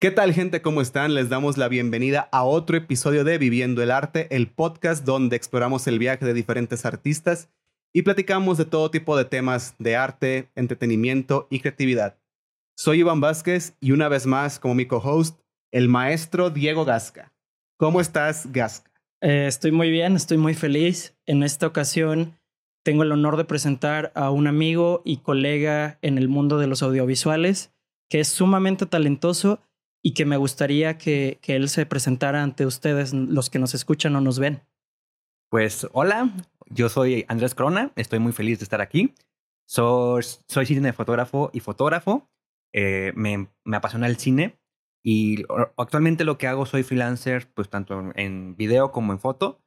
¿Qué tal gente? ¿Cómo están? Les damos la bienvenida a otro episodio de Viviendo el Arte, el podcast donde exploramos el viaje de diferentes artistas y platicamos de todo tipo de temas de arte, entretenimiento y creatividad. Soy Iván Vázquez y una vez más como mi co-host, el maestro Diego Gasca. ¿Cómo estás, Gasca? Eh, estoy muy bien, estoy muy feliz. En esta ocasión tengo el honor de presentar a un amigo y colega en el mundo de los audiovisuales que es sumamente talentoso y que me gustaría que, que él se presentara ante ustedes, los que nos escuchan o nos ven. Pues hola, yo soy Andrés Corona, estoy muy feliz de estar aquí. Soy, soy cinefotógrafo y fotógrafo. Eh, me, me, apasiona el cine y actualmente lo que hago soy freelancer, pues tanto en video como en foto.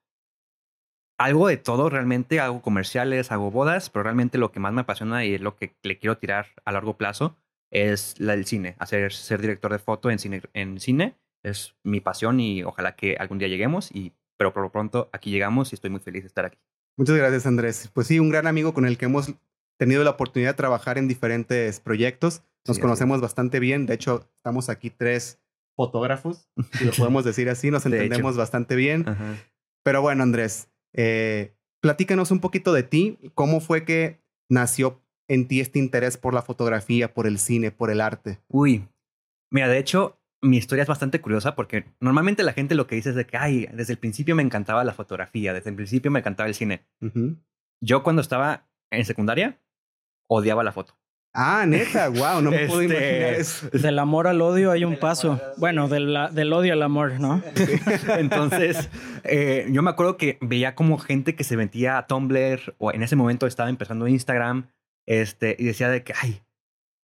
Algo de todo realmente, hago comerciales, hago bodas, pero realmente lo que más me apasiona y es lo que le quiero tirar a largo plazo es la del cine, hacer ser director de foto en cine, en cine es mi pasión y ojalá que algún día lleguemos y pero por lo pronto aquí llegamos y estoy muy feliz de estar aquí. Muchas gracias Andrés. Pues sí, un gran amigo con el que hemos tenido la oportunidad de trabajar en diferentes proyectos. Nos sí, conocemos sí. bastante bien. De hecho, estamos aquí tres fotógrafos, si lo podemos decir así. Nos entendemos bastante bien. Ajá. Pero bueno, Andrés, eh, platícanos un poquito de ti. ¿Cómo fue que nació en ti este interés por la fotografía, por el cine, por el arte? Uy, mira, de hecho, mi historia es bastante curiosa porque normalmente la gente lo que dice es de que, ay, desde el principio me encantaba la fotografía, desde el principio me encantaba el cine. Uh -huh. Yo cuando estaba en secundaria odiaba la foto. Ah, neta, wow, no me este... puedo imaginar eso. Del amor al odio hay un paso. Bueno, del, del odio al amor, ¿no? Entonces, eh, yo me acuerdo que veía como gente que se metía a Tumblr o en ese momento estaba empezando Instagram este, y decía de que, ay,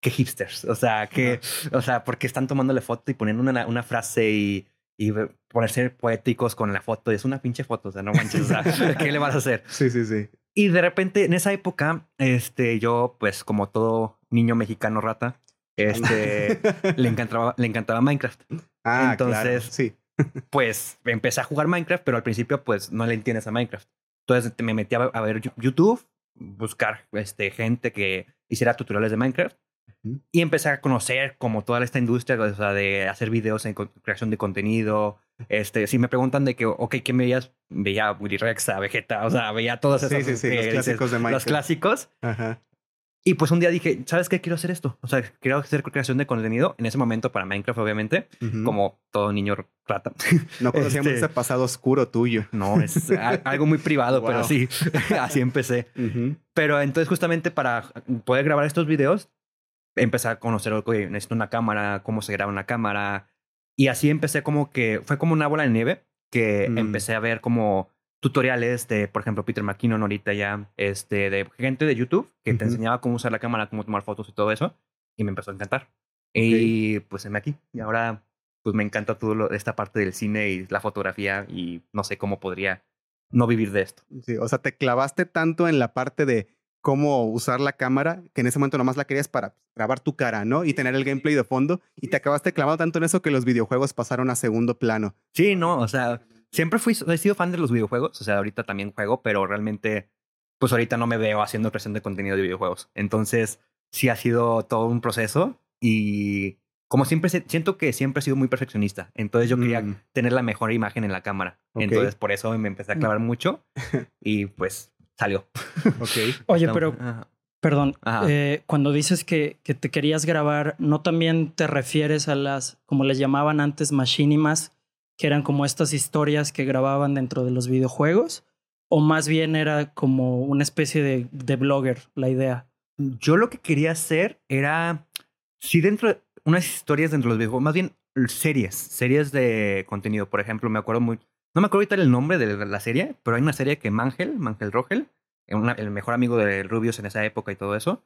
qué hipsters. O sea, que, o sea, porque están tomándole foto y poniendo una, una frase y, y ponerse poéticos con la foto. Es una pinche foto, o sea, no manches, o sea, ¿qué le vas a hacer? Sí, sí, sí. Y de repente, en esa época, este, yo, pues, como todo niño mexicano rata, este, le encantaba, le encantaba Minecraft. Ah, Entonces, claro, sí. pues, empecé a jugar Minecraft, pero al principio, pues, no le entiendes a Minecraft. Entonces, me metí a, a ver YouTube, buscar, este, gente que hiciera tutoriales de Minecraft. Y empecé a conocer como toda esta industria, o sea, de hacer videos en creación de contenido. Este, si me preguntan de que, ok, ¿qué me veías? Veía Willy Rex, a Vegeta, o sea, veía todas esas sí, sí, sí, los clásicos de Minecraft. Los clásicos. Ajá. Y pues un día dije, ¿sabes qué? Quiero hacer esto. O sea, quiero hacer creación de contenido. En ese momento para Minecraft, obviamente, uh -huh. como todo niño rata. No conocíamos este... ese pasado oscuro tuyo. No, es algo muy privado, wow. pero sí, así empecé. Uh -huh. Pero entonces justamente para poder grabar estos videos, empecé a conocer, oye, necesito una cámara, cómo se graba una cámara. Y así empecé como que, fue como una bola de nieve que mm. empecé a ver como tutoriales de, por ejemplo, Peter McKinnon ahorita ya, este, de gente de YouTube que uh -huh. te enseñaba cómo usar la cámara, cómo tomar fotos y todo eso. Y me empezó a encantar. Okay. Y pues me aquí. Y ahora pues me encanta todo esta parte del cine y la fotografía y no sé cómo podría no vivir de esto. Sí, o sea, te clavaste tanto en la parte de cómo usar la cámara, que en ese momento nomás la querías para grabar tu cara, ¿no? Y tener el gameplay de fondo. Y te acabaste clavado tanto en eso que los videojuegos pasaron a segundo plano. Sí, no, o sea, siempre fui, he sido fan de los videojuegos. O sea, ahorita también juego, pero realmente, pues ahorita no me veo haciendo creación de contenido de videojuegos. Entonces, sí ha sido todo un proceso y como siempre siento que siempre he sido muy perfeccionista. Entonces yo quería mm. tener la mejor imagen en la cámara. Okay. Entonces por eso me empecé a clavar mucho y pues salió. Okay. Oye, pero perdón, eh, cuando dices que, que, te querías grabar, ¿no también te refieres a las, como les llamaban antes, machinimas, que eran como estas historias que grababan dentro de los videojuegos? ¿O más bien era como una especie de, de blogger la idea? Yo lo que quería hacer era, sí, dentro de unas historias dentro de los videojuegos, más bien series, series de contenido. Por ejemplo, me acuerdo muy, no me acuerdo ahorita el nombre de la serie, pero hay una serie que Mangel, Mangel Rogel, una, el mejor amigo de Rubius en esa época y todo eso,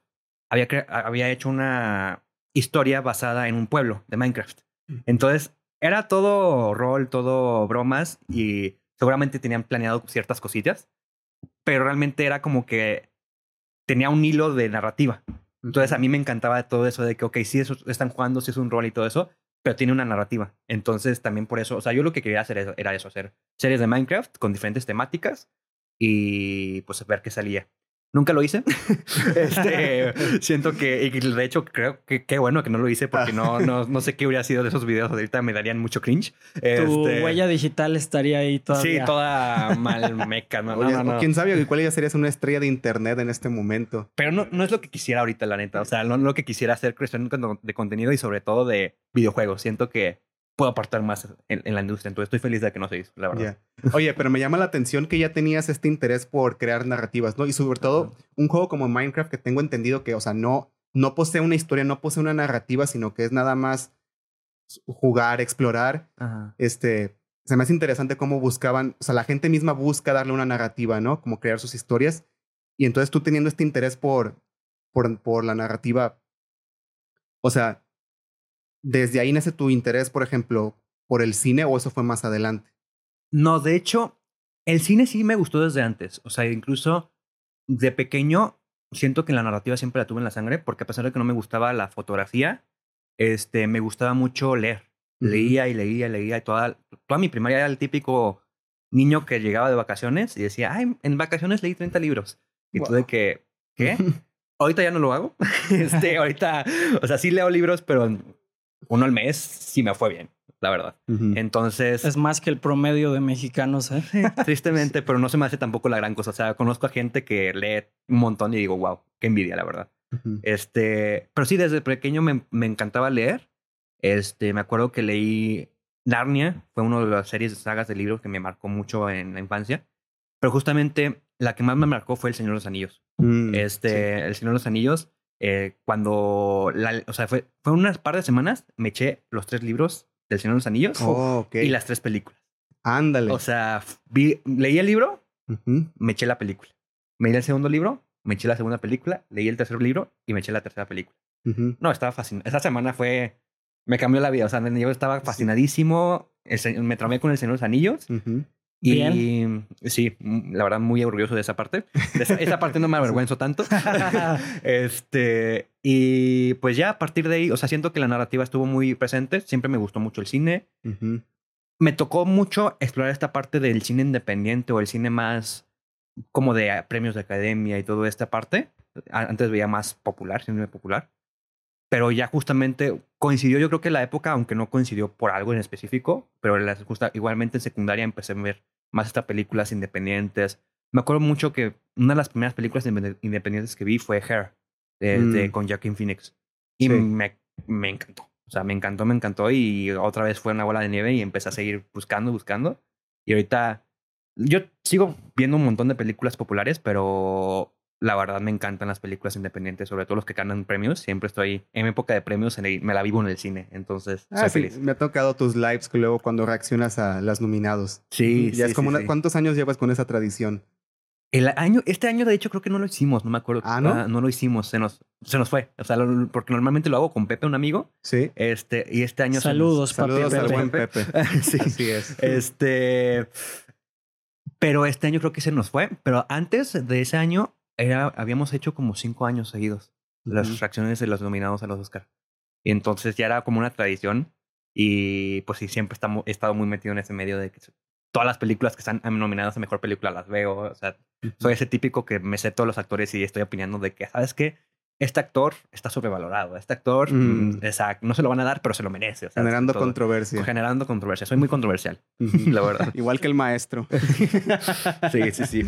había, había hecho una historia basada en un pueblo de Minecraft. Entonces, era todo rol, todo bromas y seguramente tenían planeado ciertas cositas, pero realmente era como que tenía un hilo de narrativa. Entonces a mí me encantaba todo eso de que, ok, sí, eso, están jugando, sí es un rol y todo eso, pero tiene una narrativa. Entonces también por eso, o sea, yo lo que quería hacer era eso, hacer series de Minecraft con diferentes temáticas y pues ver qué salía. Nunca lo hice. este, siento que, y de hecho, creo que qué bueno que no lo hice porque no, no, no sé qué hubiera sido de esos videos. Ahorita me darían mucho cringe. Tu este, huella digital estaría ahí todavía. Sí, toda mal meca. No, no, no, ¿Quién sabe cuál ya serías una estrella de internet en este momento? Pero no, no es lo que quisiera ahorita, la neta. O sea, no, lo que quisiera hacer creación de contenido y sobre todo de videojuegos. Siento que puedo aportar más en, la industria. Entonces estoy feliz de que no se hizo, la verdad. Oye, pero me llama la atención que ya tenías este interés por crear narrativas, ¿no? Y sobre todo un juego como Minecraft que tengo entendido que, o sea, no, no posee una historia, no posee una narrativa, sino que es nada más jugar, explorar. Este, se me hace interesante cómo buscaban, o sea, la gente misma busca darle una narrativa, ¿no? Como crear sus historias. Y entonces tú teniendo este interés por, por, por la narrativa, o sea, desde ahí nace tu interés, por ejemplo, por el cine o eso fue más adelante? No, de hecho, el cine sí me gustó desde antes. O sea, incluso de pequeño siento que la narrativa siempre la tuve en la sangre, porque a pesar de que no me gustaba la fotografía, este, me gustaba mucho leer. Leía y leía y leía y toda, toda mi primaria era el típico niño que llegaba de vacaciones y decía, ay, en vacaciones leí 30 libros. Y tú de que, ¿qué? ahorita ya no lo hago. este, ahorita, o sea, sí leo libros, pero uno al mes sí me fue bien, la verdad. Entonces... Es más que el promedio de mexicanos, ¿eh? Tristemente, pero no se me hace tampoco la gran cosa. O sea, conozco a gente que lee un montón y digo, wow, qué envidia, la verdad. Este, pero sí, desde pequeño me, me, encantaba leer. Este, me acuerdo que leí Narnia, fue una de las series de sagas de libros que me marcó mucho en la infancia. Pero justamente la que más me marcó fue El Señor de los Anillos. Mm, este, El Señor de los Anillos eh, cuando, la, o sea, fue, fue unas par de semanas, me eché los tres libros del Señor de los Anillos oh, y las tres películas. Ándale. O sea, vi, leí el libro, me eché la película. Me leí el segundo libro, me eché la segunda película, leí el tercer libro y me eché la tercera película. No, estaba fascinado. Esa semana fue, me cambió la vida. O sea, yo estaba fascinadísimo. me tramé con el Señor de los Anillos. Y sí, mm, la verdad, muy orgulloso de esa parte. esa, parte no me avergüenzo tanto. este, y pues ya a partir de ahí, o sea, siento que la narrativa estuvo muy presente. Siempre me gustó mucho el cine. Me tocó mucho explorar esta parte del cine independiente o el cine más como de premios de academia y toda esta parte. Antes veía más popular, cine popular pero ya justamente coincidió, yo creo que la época, aunque no coincidió por algo en específico, pero la, justa, igualmente en secundaria empecé a ver más estas películas independientes. Me acuerdo mucho que una de las primeras películas independientes que vi fue Hair, de, mm. con Joaquin Phoenix. Y me, me encantó. O sea, me encantó, me encantó. Y otra vez fue una bola de nieve y empecé a seguir buscando, buscando. Y ahorita yo sigo viendo un montón de películas populares, pero la verdad me encantan las películas independientes, sobre todo los que ganan premios. Siempre estoy en época de premios, me la vivo en el cine, entonces ah, soy feliz. Me ha tocado tus lives luego cuando reaccionas a las nominados. Sí, ya es como ¿Cuántos años llevas con esa tradición? El año, este año de hecho creo que no lo hicimos, no me acuerdo. Ah, ¿no? no lo hicimos, se nos, se nos fue. O sea, porque normalmente lo hago con Pepe, un amigo. Sí. Este, y este año. Saludos, Saludos al buen Pepe. sí, sí es. Este. Pero este año creo que se nos fue. Pero antes de ese año era, habíamos hecho como cinco años seguidos las reacciones de los nominados a los Oscar. Y entonces ya era como una tradición. Y pues sí, siempre estamos, he estado muy metido en ese medio de que todas las películas que están nominadas a mejor película las veo. O sea, soy ese típico que me sé todos los actores y estoy opinando de que, ¿sabes qué? Este actor está sobrevalorado. Este actor, mm. exacto, no se lo van a dar, pero se lo merece. generando controversia. Generando controversia. Soy muy controversial, la verdad. Igual que el maestro. sí, sí, sí.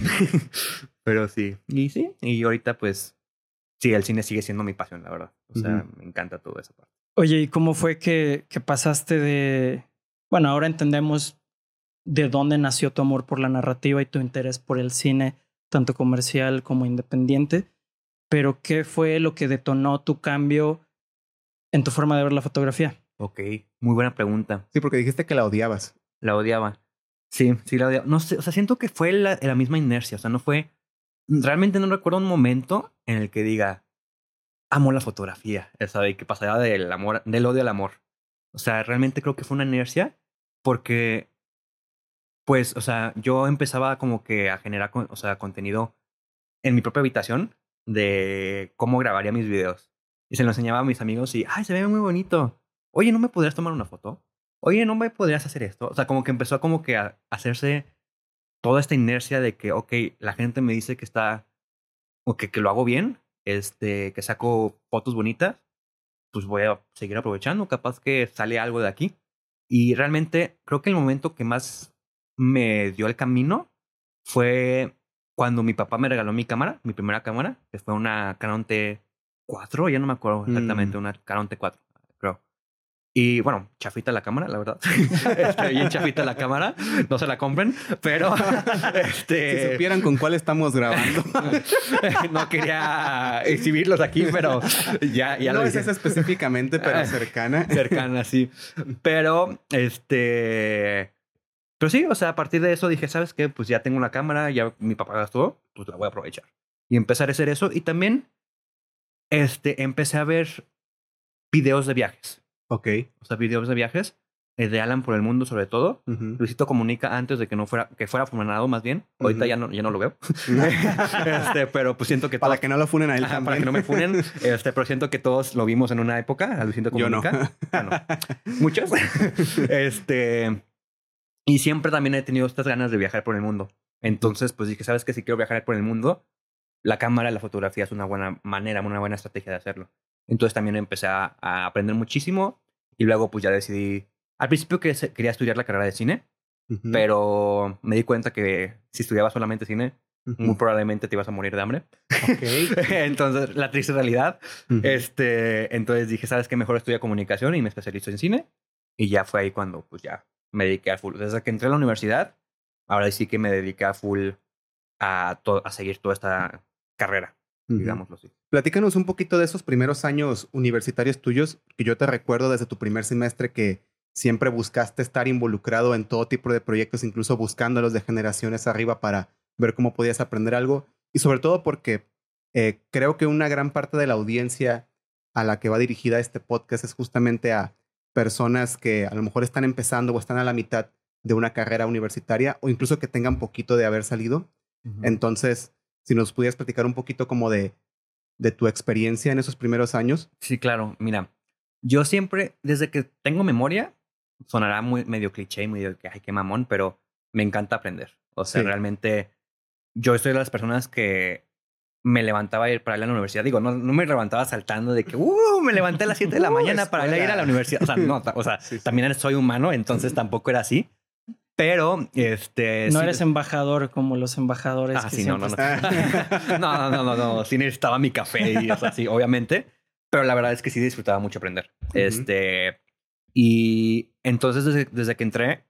pero sí. Y sí. Y ahorita, pues, sí, el cine sigue siendo mi pasión, la verdad. O sea, me encanta todo eso. Oye, ¿y cómo fue que, que pasaste de... Bueno, ahora entendemos de dónde nació tu amor por la narrativa y tu interés por el cine, tanto comercial como independiente. Pero, ¿qué fue lo que detonó tu cambio en tu forma de ver la fotografía? Ok, muy buena pregunta. Sí, porque dijiste que la odiabas. La odiaba. Sí, sí la odiaba. No sé, o sea, siento que fue la, la misma inercia. O sea, no fue. Realmente no recuerdo un momento en el que diga, amo la fotografía. De que pasaría del amor, del odio al amor. O sea, realmente creo que fue una inercia porque pues, o sea, yo empezaba como que a generar, o sea, contenido en mi propia habitación de cómo grabaría mis videos. Y se lo enseñaba a mis amigos y, ay, se ve muy bonito. Oye, ¿no me podrías tomar una foto? Oye, ¿no me podrías hacer esto? O sea, como que empezó como que a hacerse toda esta inercia de que, ok, la gente me dice que está o que, que lo hago bien, este, que saco fotos bonitas, pues voy a seguir aprovechando, capaz que sale algo de aquí. Y realmente creo que el momento que más me dio el camino fue cuando mi papá me regaló mi cámara, mi primera cámara, que fue una Canon T4, ya no me acuerdo exactamente, mm. una Canon T4, creo. Y bueno, chafita la cámara, la verdad. Estoy bien chafita la cámara. No se la compren, pero este... si supieran con cuál estamos grabando. no quería exhibirlos aquí, pero ya, ya no lo es esa específicamente, pero cercana. cercana, sí. Pero este. Pero sí, o sea, a partir de eso dije, ¿sabes qué? Pues ya tengo una cámara, ya mi papá gastó, pues la voy a aprovechar. Y empezar a hacer eso. Y también este, empecé a ver videos de viajes. Ok. O sea, videos de viajes eh, de Alan por el mundo sobre todo. Luisito comunica antes de que no fuera, que fuera funado más bien. Ahorita ya, no, ya no lo veo. este, pero pues siento que... Para que no lo funen a él Para que no me funen. Este, pero siento que todos lo vimos en una época. A Luisito comunica. Yo no. Ah, Muchos. este... Y siempre también he tenido estas ganas de viajar por el mundo. Entonces, pues dije, ¿sabes qué? Si quiero viajar por el mundo, la cámara, la fotografía es una buena manera, una buena estrategia de hacerlo. Entonces también empecé a, aprender muchísimo y luego pues ya decidí, al principio que quería estudiar la carrera de cine, pero me di cuenta que si estudiaba solamente cine, muy probablemente te ibas a morir de hambre. entonces, la triste realidad. este, entonces dije, ¿sabes qué? Mejor estudia comunicación y me especializo en cine. Y ya fue ahí cuando pues ya me dediqué a full. Desde que entré a la universidad, ahora sí que me dediqué a full a, a seguir toda esta carrera digámoslo así. Platícanos un poquito de esos primeros años universitarios tuyos, que yo te recuerdo desde tu primer semestre que siempre buscaste estar involucrado en todo tipo de proyectos, incluso buscándolos de generaciones arriba para ver cómo podías aprender algo. Y sobre todo porque eh, creo que una gran parte de la audiencia a la que va dirigida este podcast es justamente a personas que a lo mejor están empezando o están a la mitad de una carrera universitaria o incluso que tengan poquito de haber salido. Entonces, si nos pudieras platicar un poquito como de, de tu experiencia en esos primeros años. Sí, claro. Mira, yo siempre, desde que tengo memoria, sonará muy medio cliché, medio que, ay, qué mamón, pero me encanta aprender. O sea, realmente yo soy de las personas que me levantaba a ir para ir a la universidad. Digo, no, no me levantaba saltando de que, uh, me levanté a las 7 de la uh, mañana para ir a la universidad. O sea, no, o sea, también soy humano, entonces tampoco era así. Pero, este. No eres embajador como los embajadores. Ah, sí, no, no, no. no, no, no, no, no. Sí necesitaba mi café y o sea, sí, obviamente. Pero la verdad es que sí disfrutaba mucho aprender. Este. Y entonces, desde, desde, que entré,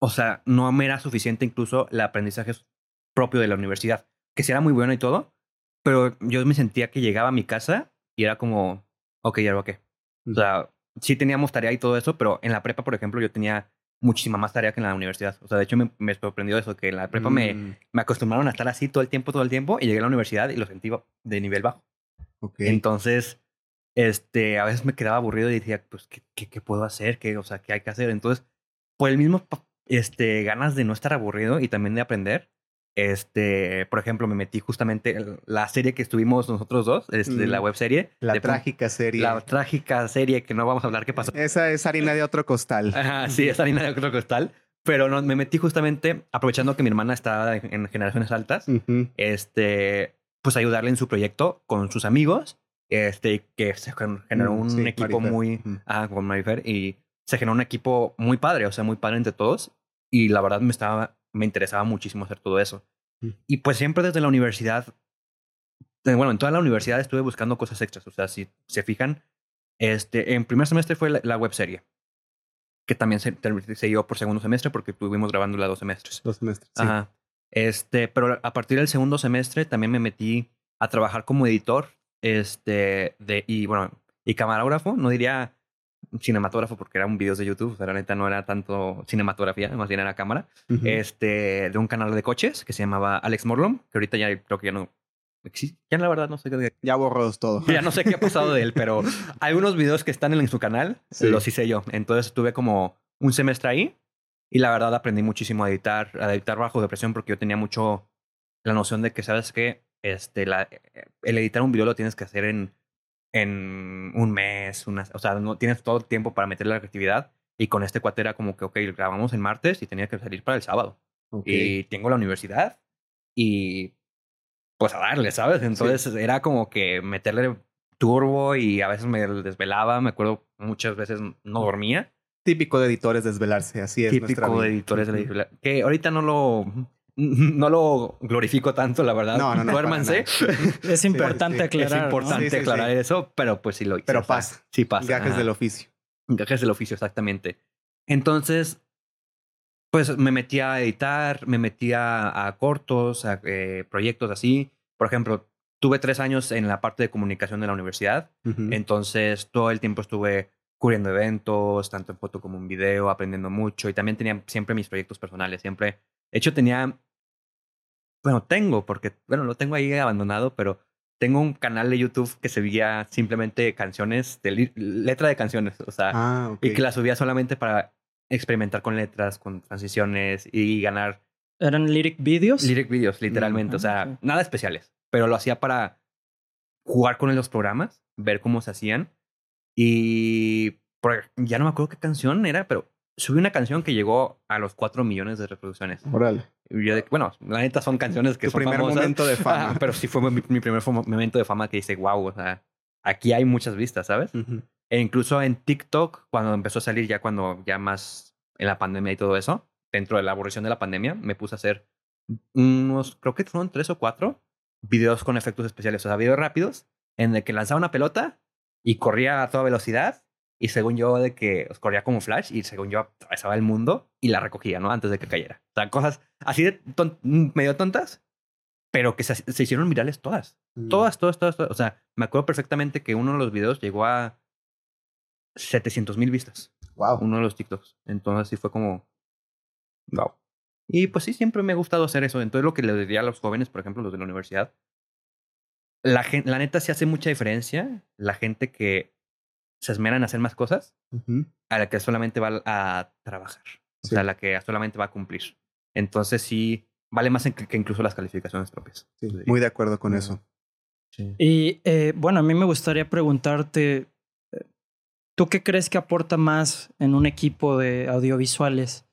o sea, no me era suficiente incluso el aprendizaje propio de la universidad, que sí era muy bueno y todo, pero yo me sentía que llegaba a mi casa y era como, ok, ya lo qué. O sea, sí teníamos tarea y todo eso, pero en la prepa, por ejemplo, yo tenía muchísima más tarea que en la universidad. O sea, de hecho me, me sorprendió eso, que en la prepa me, mm. me acostumbraron a estar así todo el tiempo, todo el tiempo, y llegué a la universidad y lo sentí de nivel bajo. Okay. Entonces, este, a veces me quedaba aburrido y decía, pues, ¿qué, qué, qué puedo hacer? ¿Qué, o sea, ¿qué hay que hacer? Entonces, por el mismo, este, ganas de no estar aburrido y también de aprender, este, por ejemplo, me metí justamente en la serie que estuvimos nosotros dos, este, la mm. web serie. La trágica serie. La trágica serie que no vamos a hablar qué pasó. Esa es harina de otro costal. Ajá, sí, es harina de otro costal. Pero no, me metí justamente aprovechando que mi hermana estaba en, generaciones altas, este, pues ayudarle en su proyecto con sus amigos, este, que se generó mm, un equipo muy, ah, con Marifer, y se generó un equipo muy padre, o sea, muy padre entre todos. Y la verdad me estaba me interesaba muchísimo hacer todo eso. Mm. Y pues siempre desde la universidad, eh, bueno, en toda la universidad estuve buscando cosas extras. O sea, si se fijan, este, en primer semestre fue la, web serie, que también se, siguió por segundo semestre porque estuvimos grabando la dos semestres. Dos semestres. Ajá. Este, pero a partir del segundo semestre también me metí a trabajar como editor, este, de, y bueno, y camarógrafo, no diría cinematógrafo porque era un video de YouTube, o sea, la neta no era tanto cinematografía, más bien era cámara, este, de un canal de coches que se llamaba Alex Morlom, que ahorita ya creo que ya no existe, ya la verdad no sé qué. Ya borró todo. Ya no sé qué ha pasado de él, pero hay unos videos que están en su canal, los hice yo. Entonces estuve como un semestre ahí y la verdad aprendí muchísimo a editar, a editar bajo depresión porque yo tenía mucho la noción de que, ¿sabes que Este, la, el editar un video lo tienes que hacer en en un mes, una, o sea, no tienes todo el tiempo para meterle la actividad. Y con este cuate era como que, ok, grabamos el martes y tenía que salir para el sábado. Y tengo la universidad y pues a darle, ¿sabes? Entonces era como que meterle turbo y a veces me desvelaba, me acuerdo muchas veces no dormía. Típico de editores desvelarse, así es. Típico de editores Que ahorita no lo no lo glorifico tanto, la verdad. No, no, no. Duérmanse. Es importante aclarar. Es importante aclarar eso, pero pues sí lo Pero pasa. Sí pasa. Gajes del oficio. Gajes del oficio, exactamente. Entonces, pues me metí a editar, me metí a, cortos, a eh, proyectos así. Por ejemplo, tuve tres años en la parte de comunicación de la universidad. Entonces, todo el tiempo estuve cubriendo eventos, tanto en foto como en video, aprendiendo mucho. Y también tenía siempre mis proyectos personales. Siempre, de hecho, tenía bueno, tengo, porque, bueno, lo tengo ahí abandonado, pero tengo un canal de YouTube que subía simplemente canciones, de letra de canciones, o sea, ah, y que la subía solamente para experimentar con letras, con transiciones y ganar. ¿Eran lyric videos? Lyric videos, literalmente, o sea, nada especiales, pero lo hacía para jugar con los programas, ver cómo se hacían y ya no me acuerdo qué canción era, pero subí una canción que llegó a los 4 millones de reproducciones. Moral. bueno, la neta son canciones que tu son primer momento de fama. pero sí fue mi, primer momento de fama que dice, wow, o sea, aquí hay muchas vistas, ¿sabes? E incluso en TikTok, cuando empezó a salir ya cuando ya más en la pandemia y todo eso, dentro de la aburrición de la pandemia, me puse a hacer unos, creo que fueron tres o cuatro videos con efectos especiales, o sea, videos rápidos, en el que lanzaba una pelota y corría a toda velocidad y según yo, de que corría como flash y según yo atravesaba el mundo y la recogía, ¿no? Antes de que cayera. O sea, cosas así de medio tontas, pero que se, hicieron virales todas. Mm. Todas, todas, todas, O sea, me acuerdo perfectamente que uno de los videos llegó a 700 mil vistas. Wow. Uno de los TikToks. Entonces sí fue como, wow. Y pues sí, siempre me ha gustado hacer eso. Entonces lo que le diría a los jóvenes, por ejemplo, los de la universidad, la, la neta sí hace mucha diferencia la gente que se esmeran a hacer más cosas a la que solamente va a trabajar. O sea, a la que solamente va a cumplir. Entonces sí, vale más que incluso las calificaciones propias. muy de acuerdo con eso. Y eh, bueno, a mí me gustaría preguntarte, eh, ¿tú qué crees que aporta más en un equipo de audiovisuales?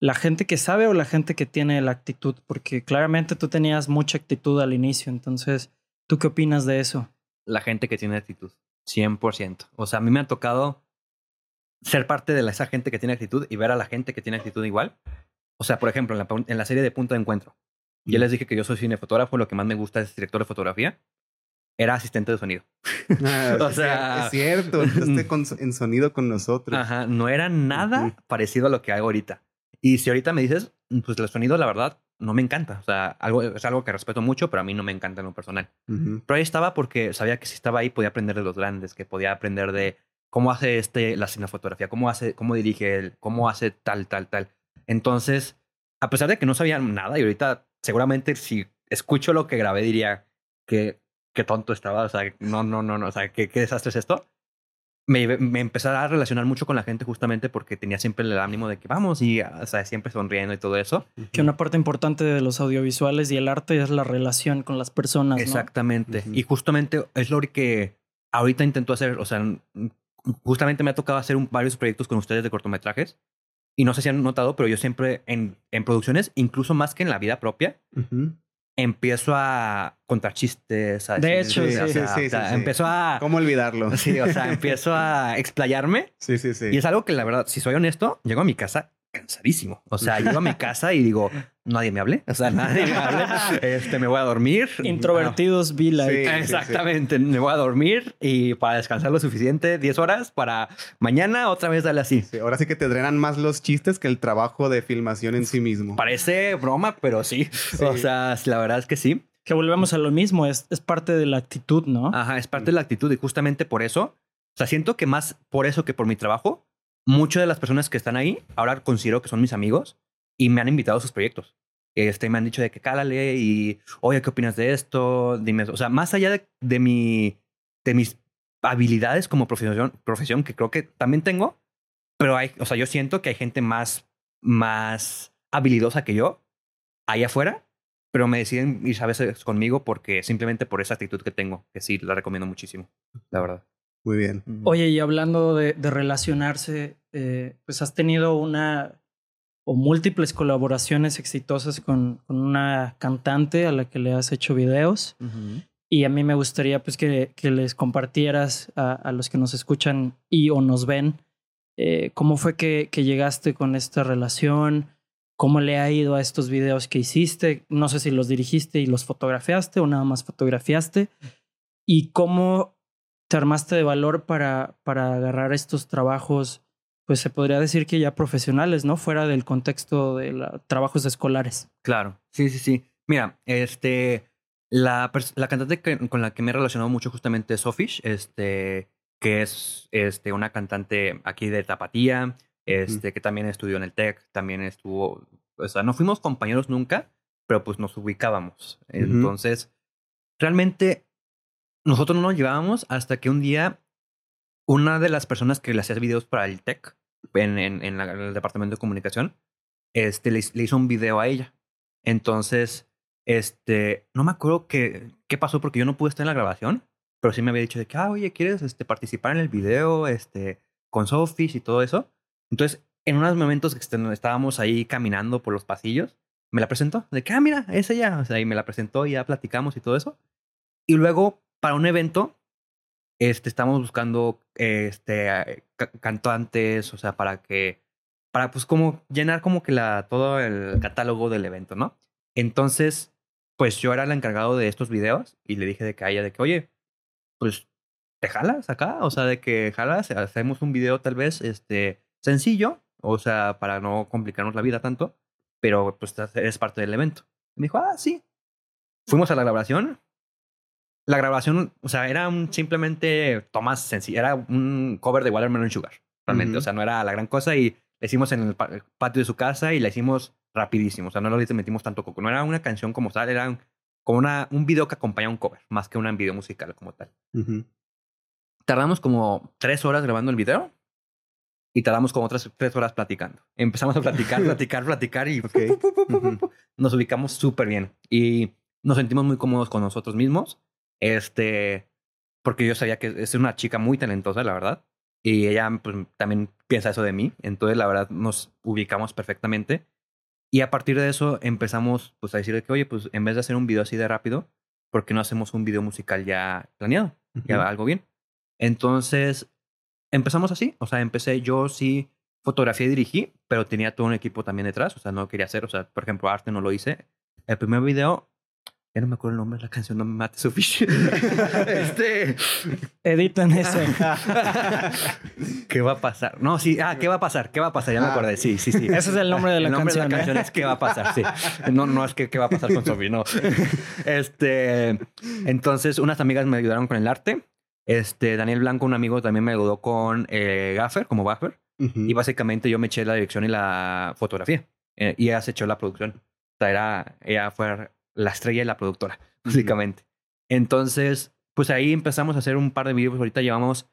¿La gente que sabe o la gente que tiene la actitud? Porque claramente tú tenías mucha actitud al inicio, entonces, ¿tú qué opinas de eso? La gente que tiene actitud. 100%. O sea, a mí me ha tocado ser parte de esa gente que tiene actitud y ver a la gente que tiene actitud igual. O sea, por ejemplo, en la, serie de Punto de Encuentro, yo les dije que yo soy cinefotógrafo, lo que más me gusta es director de fotografía. Era asistente de sonido. Ah, o sea, es cierto, estás en sonido con nosotros. Ajá, no era nada parecido a lo que hago ahorita. Y si ahorita me dices, pues el sonido, la verdad, no me encanta. O sea, algo, es algo que respeto mucho, pero a mí no me encanta en lo personal. Pero ahí estaba porque sabía que si estaba ahí podía aprender de los grandes, que podía aprender de cómo hace este la cinefotografía, cómo hace, cómo dirige él, cómo hace tal, tal, tal. Entonces, a pesar de que no sabía nada, y ahorita seguramente si escucho lo que grabé diría que qué tonto estaba, o sea, no, no, no, no, o sea, qué, qué desastre es esto me, me empecé a relacionar mucho con la gente justamente porque tenía siempre el ánimo de que vamos y, o sea, siempre sonriendo y todo eso. Que una parte importante de los audiovisuales y el arte es la relación con las personas. Exactamente. Y justamente es lo que ahorita intento hacer, o sea, justamente me ha tocado hacer varios proyectos con ustedes de cortometrajes. Y no sé si han notado, pero yo siempre en, en producciones, incluso más que en la vida propia, empiezo a contar chistes. A de hecho, sí, sí, sí, sí, Empiezo a... ¿Cómo olvidarlo? Sí, o sea, empiezo a explayarme. Sí, sí, sí. Y es algo que la verdad, si soy honesto, llego a mi casa cansadísimo. O sea, llego a mi casa y digo, nadie me hable. O sea, nadie me hable. Este, me voy a dormir. Introvertidos, be like. Exactamente. Me voy a dormir y para descansar lo suficiente, 10 horas, para mañana otra vez darle así. ahora sí que te drenan más los chistes que el trabajo de filmación en sí mismo. Parece broma, pero sí. O sea, la verdad es que sí. Que volvemos a lo mismo, es, es parte de la actitud, ¿no? Ajá, es parte de la actitud y justamente por eso, o sea, siento que más por eso que por mi trabajo, muchas de las personas que están ahí ahora considero que son mis amigos y me han invitado a sus proyectos. Este, me han dicho de que cálale y, oye, ¿qué opinas de esto? Dime, o sea, más allá de, mi, de mis habilidades como profesión, profesión, que creo que también tengo, pero hay, o sea, yo siento que hay gente más, más habilidosa que yo ahí afuera, pero me deciden ir a veces conmigo porque simplemente por esa actitud que tengo, que sí, la recomiendo muchísimo, la verdad. Muy bien. Oye, y hablando de, relacionarse, eh, pues has tenido una, o múltiples colaboraciones exitosas con, con, una cantante a la que le has hecho videos. Y a mí me gustaría pues que, que les compartieras a, a, los que nos escuchan y o nos ven eh, cómo fue que, que, llegaste con esta relación, cómo le ha ido a estos videos que hiciste, no sé si los dirigiste y los fotografiaste o nada más fotografiaste, y cómo te armaste de valor para, para agarrar estos trabajos pues se podría decir que ya profesionales, ¿no? Fuera del contexto de trabajos escolares. Claro, sí, sí, sí. Mira, este, la, la cantante con la que me he relacionado mucho justamente es Sofish, este, que es este, una cantante aquí de Tapatía, este, que también estudió en el TEC, también estuvo, o sea, no fuimos compañeros nunca, pero pues nos ubicábamos. Entonces, realmente nosotros no nos llevábamos hasta que un día una de las personas que le hacía videos para el tech en, en, en, el departamento de comunicación, este, le, hizo un video a ella. Entonces, este, no me acuerdo qué, qué pasó porque yo no pude estar en la grabación, pero sí me había dicho de que, ah, oye, ¿quieres este, participar en el video este, con Sophie y todo eso? Entonces, en unos momentos que este, estábamos ahí caminando por los pasillos, me la presentó, de que, ah, mira, es ella. O sea, y me la presentó y ya platicamos y todo eso. Y luego, para un evento, este, estamos buscando este, cantantes, o sea, para que, para pues como llenar como que la, todo el catálogo del evento, ¿no? Entonces, pues yo era el encargado de estos videos y le dije de que a ella de que, oye, pues, ¿te jalas acá? O sea, de que jalas, hacemos un video tal vez, este, sencillo, o sea, para no complicarnos la vida tanto, pero pues eres parte del evento. me dijo, ah, sí. Fuimos a la grabación, la grabación, o sea, era un simplemente tomas sencillas, era un cover de Watermelon Sugar, realmente, o sea, no era la gran cosa y la hicimos en el, patio de su casa y la hicimos rapidísimo, o sea, no lo metimos tanto coco, no era una canción como tal, era como una, un video que acompaña un cover, más que un video musical como tal. Tardamos como tres horas grabando el video y tardamos como otras tres horas platicando. Empezamos a platicar, platicar, platicar y nos ubicamos súper bien y nos sentimos muy cómodos con nosotros mismos este, porque yo sabía que es una chica muy talentosa, la verdad. Y ella pues, también piensa eso de mí. Entonces, la verdad, nos ubicamos perfectamente. Y a partir de eso empezamos pues, a decir que, oye, pues en vez de hacer un video así de rápido, ¿por qué no hacemos un video musical ya planeado? Ya algo bien. Entonces, empezamos así. O sea, empecé yo sí fotografía y dirigí, pero tenía todo un equipo también detrás. O sea, no quería hacer, o sea, por ejemplo, arte no lo hice. El primer video ya no me acuerdo el nombre de la canción, no me mate Sophie. este. Editan eso. ¿Qué va a pasar? No, sí, ah, ¿qué va a pasar? ¿Qué va a pasar? Ya me ah. acordé. Sí, sí, sí. Ese es el nombre de la el nombre canción. De la canción es ¿Qué va a pasar? Sí. No, no es que ¿qué va a pasar con Sophie? No. Este. Entonces, unas amigas me ayudaron con el arte. Este, Daniel Blanco, un amigo, también me ayudó con eh, Gaffer, como Gaffer. Y básicamente yo me eché la dirección y la fotografía. Eh, y ella se echó la producción. O sea, era, ella fue la estrella y la productora, básicamente. Entonces, pues ahí empezamos a hacer un par de videos. Ahorita llevamos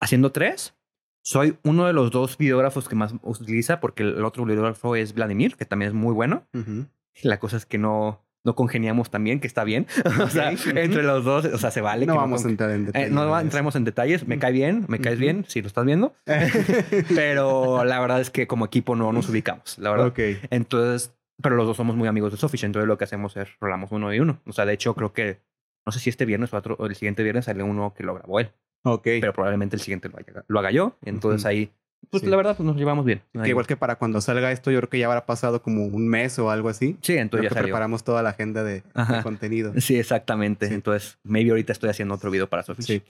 haciendo tres. Soy uno de los dos videógrafos que más utiliza porque el otro videógrafo es Vladimir, que también es muy bueno. La cosa es que no, no congeniamos también, que está bien. o sea, entre los dos, o sea, se vale. No vamos a entrar en detalles. Eh, no entremos en detalles. Me cae bien, me caes bien, si lo estás viendo. Pero la verdad es que como equipo no nos ubicamos, la verdad. Okay. Entonces, pero los dos somos muy amigos de Sophie, entonces lo que hacemos es rolamos uno y uno. O sea, de hecho, creo que, no sé si este viernes o, otro, o el siguiente viernes sale uno que lo grabó él. Ok. Pero probablemente el siguiente lo haga, yo. Entonces ahí, pues la verdad, pues nos llevamos bien. igual que para cuando salga esto, yo creo que ya habrá pasado como un mes o algo así. Sí, entonces ya preparamos toda la agenda de, contenido. Sí, exactamente. Entonces, maybe ahorita estoy haciendo otro video para Sophie. Sí.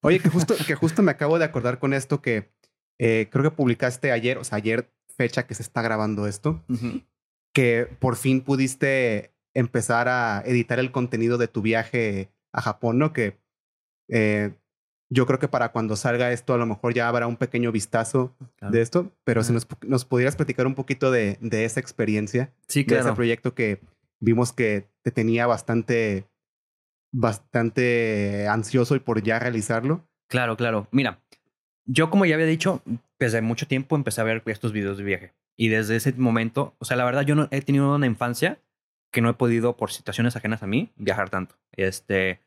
Oye, que justo, que justo me acabo de acordar con esto que eh, creo que publicaste ayer, o sea, ayer fecha que se está grabando esto, que por fin pudiste empezar a editar el contenido de tu viaje a Japón, ¿no? Que eh, yo creo que para cuando salga esto a lo mejor ya habrá un pequeño vistazo de esto, pero si nos, nos, pudieras platicar un poquito de, de esa experiencia, sí, claro. de ese proyecto que vimos que te tenía bastante, bastante ansioso y por ya realizarlo. Claro, claro. Mira, yo como ya había dicho, desde mucho tiempo empecé a ver estos videos de viaje. Y desde ese momento, o sea, la verdad, yo no he tenido una infancia que no he podido, por situaciones ajenas a mí, viajar tanto. Este,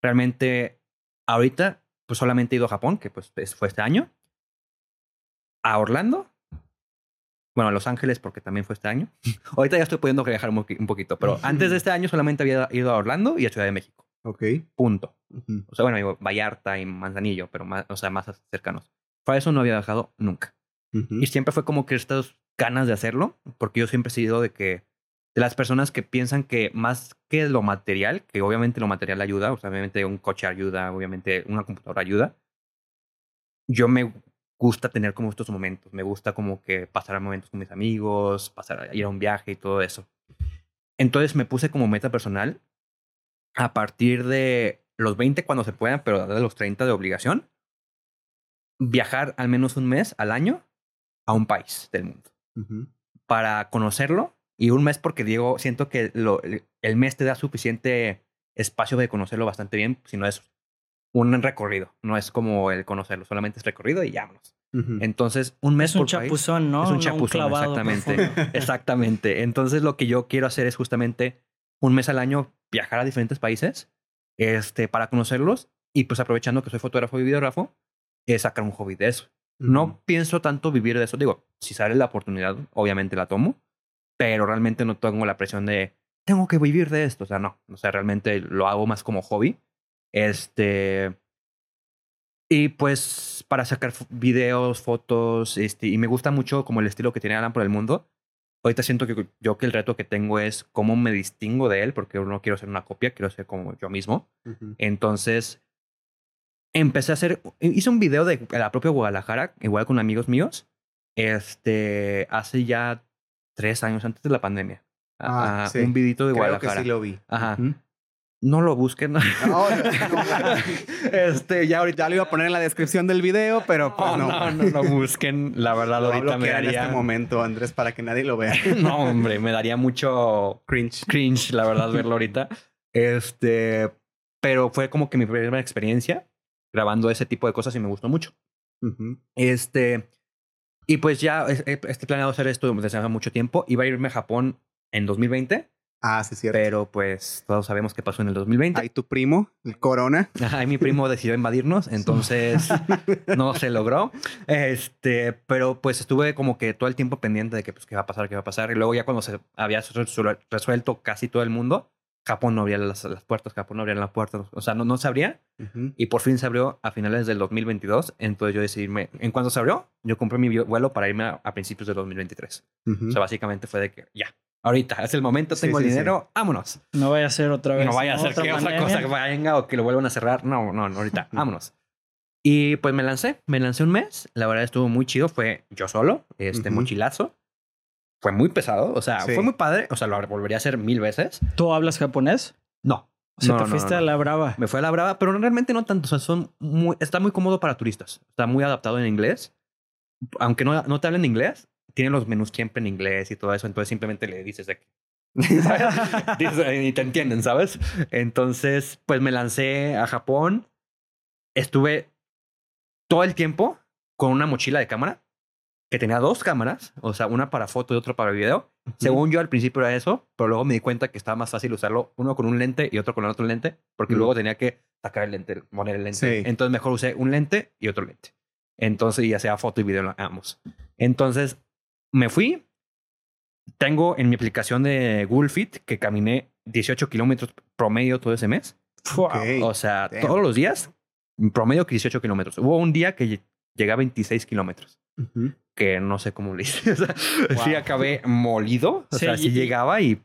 realmente, ahorita, pues solamente he ido a Japón, que pues fue este año, a Orlando bueno, a Los Ángeles porque también fue este año. Ahorita ya estoy pudiendo viajar un, poquito, pero antes de este año solamente había ido a Orlando y a Ciudad de México. Ok. Punto. O sea, bueno, digo, Vallarta y Manzanillo, pero más, o sea, más cercanos. Para eso no había viajado nunca. Y siempre fue como que estas ganas de hacerlo, porque yo siempre he sido de que de las personas que piensan que más que lo material, que obviamente lo material ayuda, obviamente un coche ayuda, obviamente una computadora ayuda, yo me gusta tener como estos momentos, me gusta como que pasar momentos con mis amigos, pasar ir a un viaje y todo eso. Entonces me puse como meta personal a partir de los 20 cuando se puedan, pero de los 30 de obligación, viajar al menos un mes al año a un país del mundo para conocerlo y un mes porque Diego, siento que lo, el mes te da suficiente espacio de conocerlo bastante bien, si no es un recorrido, no es como el conocerlo, solamente es recorrido y vámonos. Entonces, un mes es un chapuzón, ¿no? Es un chapuzón, exactamente. exactamente. Entonces, lo que yo quiero hacer es justamente un mes al año viajar a diferentes países este, para conocerlos y pues aprovechando que soy fotógrafo y videógrafo, es sacar un hobby de eso. No pienso tanto vivir de eso. Digo, si sale la oportunidad, obviamente la tomo, pero realmente no tengo la presión de tengo que vivir de esto. O sea, no. O sea, realmente lo hago más como hobby. Este. Y pues para sacar videos, fotos, este, y me gusta mucho como el estilo que tiene Alan por el mundo. Ahorita siento que yo que el reto que tengo es cómo me distingo de él, porque no quiero ser una copia, quiero ser como yo mismo. Entonces, empecé a hacer, hice un video de la propia Guadalajara, igual con amigos míos, este, hace ya tres años antes de la pandemia. Ah, sí. Un vidito de Creo Que sí lo vi. Ajá. No lo busquen. No, este, ya ahorita lo iba a poner en la descripción del video, pero pues no. No, no, no, busquen. La verdad, ahorita me daría. en este momento, Andrés, para que nadie lo vea. no, hombre, me daría mucho cringe. Cringe, la verdad, verlo ahorita. Este, pero fue como que mi primera experiencia grabando ese tipo de cosas y me gustó mucho. Este, y pues ya estoy planeado hacer esto desde hace mucho tiempo. Iba a irme a Japón en 2020. Ah, sí, cierto. Pero pues todos sabemos qué pasó en el 2020. Hay tu primo, el Corona. Ajá, mi primo decidió invadirnos, entonces no se logró. Este, pero pues estuve como que todo el tiempo pendiente de que pues qué va a pasar, qué va a pasar. Y luego ya cuando se había resuelto casi todo el mundo, Japón no abría las, puertas, Japón no abría las puertas, o sea, no, no se abría. Y por fin se abrió a finales del 2022. Entonces yo decidí en cuanto se abrió, yo compré mi vuelo para irme a, principios del 2023. O sea, básicamente fue de que ya, ahorita es el momento, tengo el dinero, vámonos. No vaya a ser otra vez. No vaya a ser que otra cosa que venga o que lo vuelvan a cerrar. No, no, ahorita, vámonos. Y pues me lancé, me lancé un mes. La verdad estuvo muy chido. Fue yo solo, este mochilazo fue muy pesado. O sea, fue muy padre. O sea, lo volvería a hacer mil veces. ¿Tú hablas japonés? No. O sea, te fuiste a la brava. Me fue a la brava, pero realmente no tanto. O sea, son muy, está muy cómodo para turistas. Está muy adaptado en inglés. Aunque no, no te hablen inglés, tiene los menús siempre en inglés y todo eso. Entonces simplemente le dices de y te entienden, ¿sabes? Entonces, pues me lancé a Japón. Estuve todo el tiempo con una mochila de cámara que tenía dos cámaras, o sea, una para foto y otra para video. Según yo al principio era eso, pero luego me di cuenta que estaba más fácil usarlo uno con un lente y otro con el otro lente, porque luego tenía que sacar el lente, poner el lente. Entonces mejor usé un lente y otro lente. Entonces ya sea foto y video ambos. Entonces me fui. Tengo en mi aplicación de Google Fit que caminé 18 kilómetros promedio todo ese mes. O sea, todos los días, promedio 18 kilómetros. Hubo un día que llegué a 26 kilómetros que no sé cómo le hice. O sea, sí acabé molido. O sea, sí llegaba y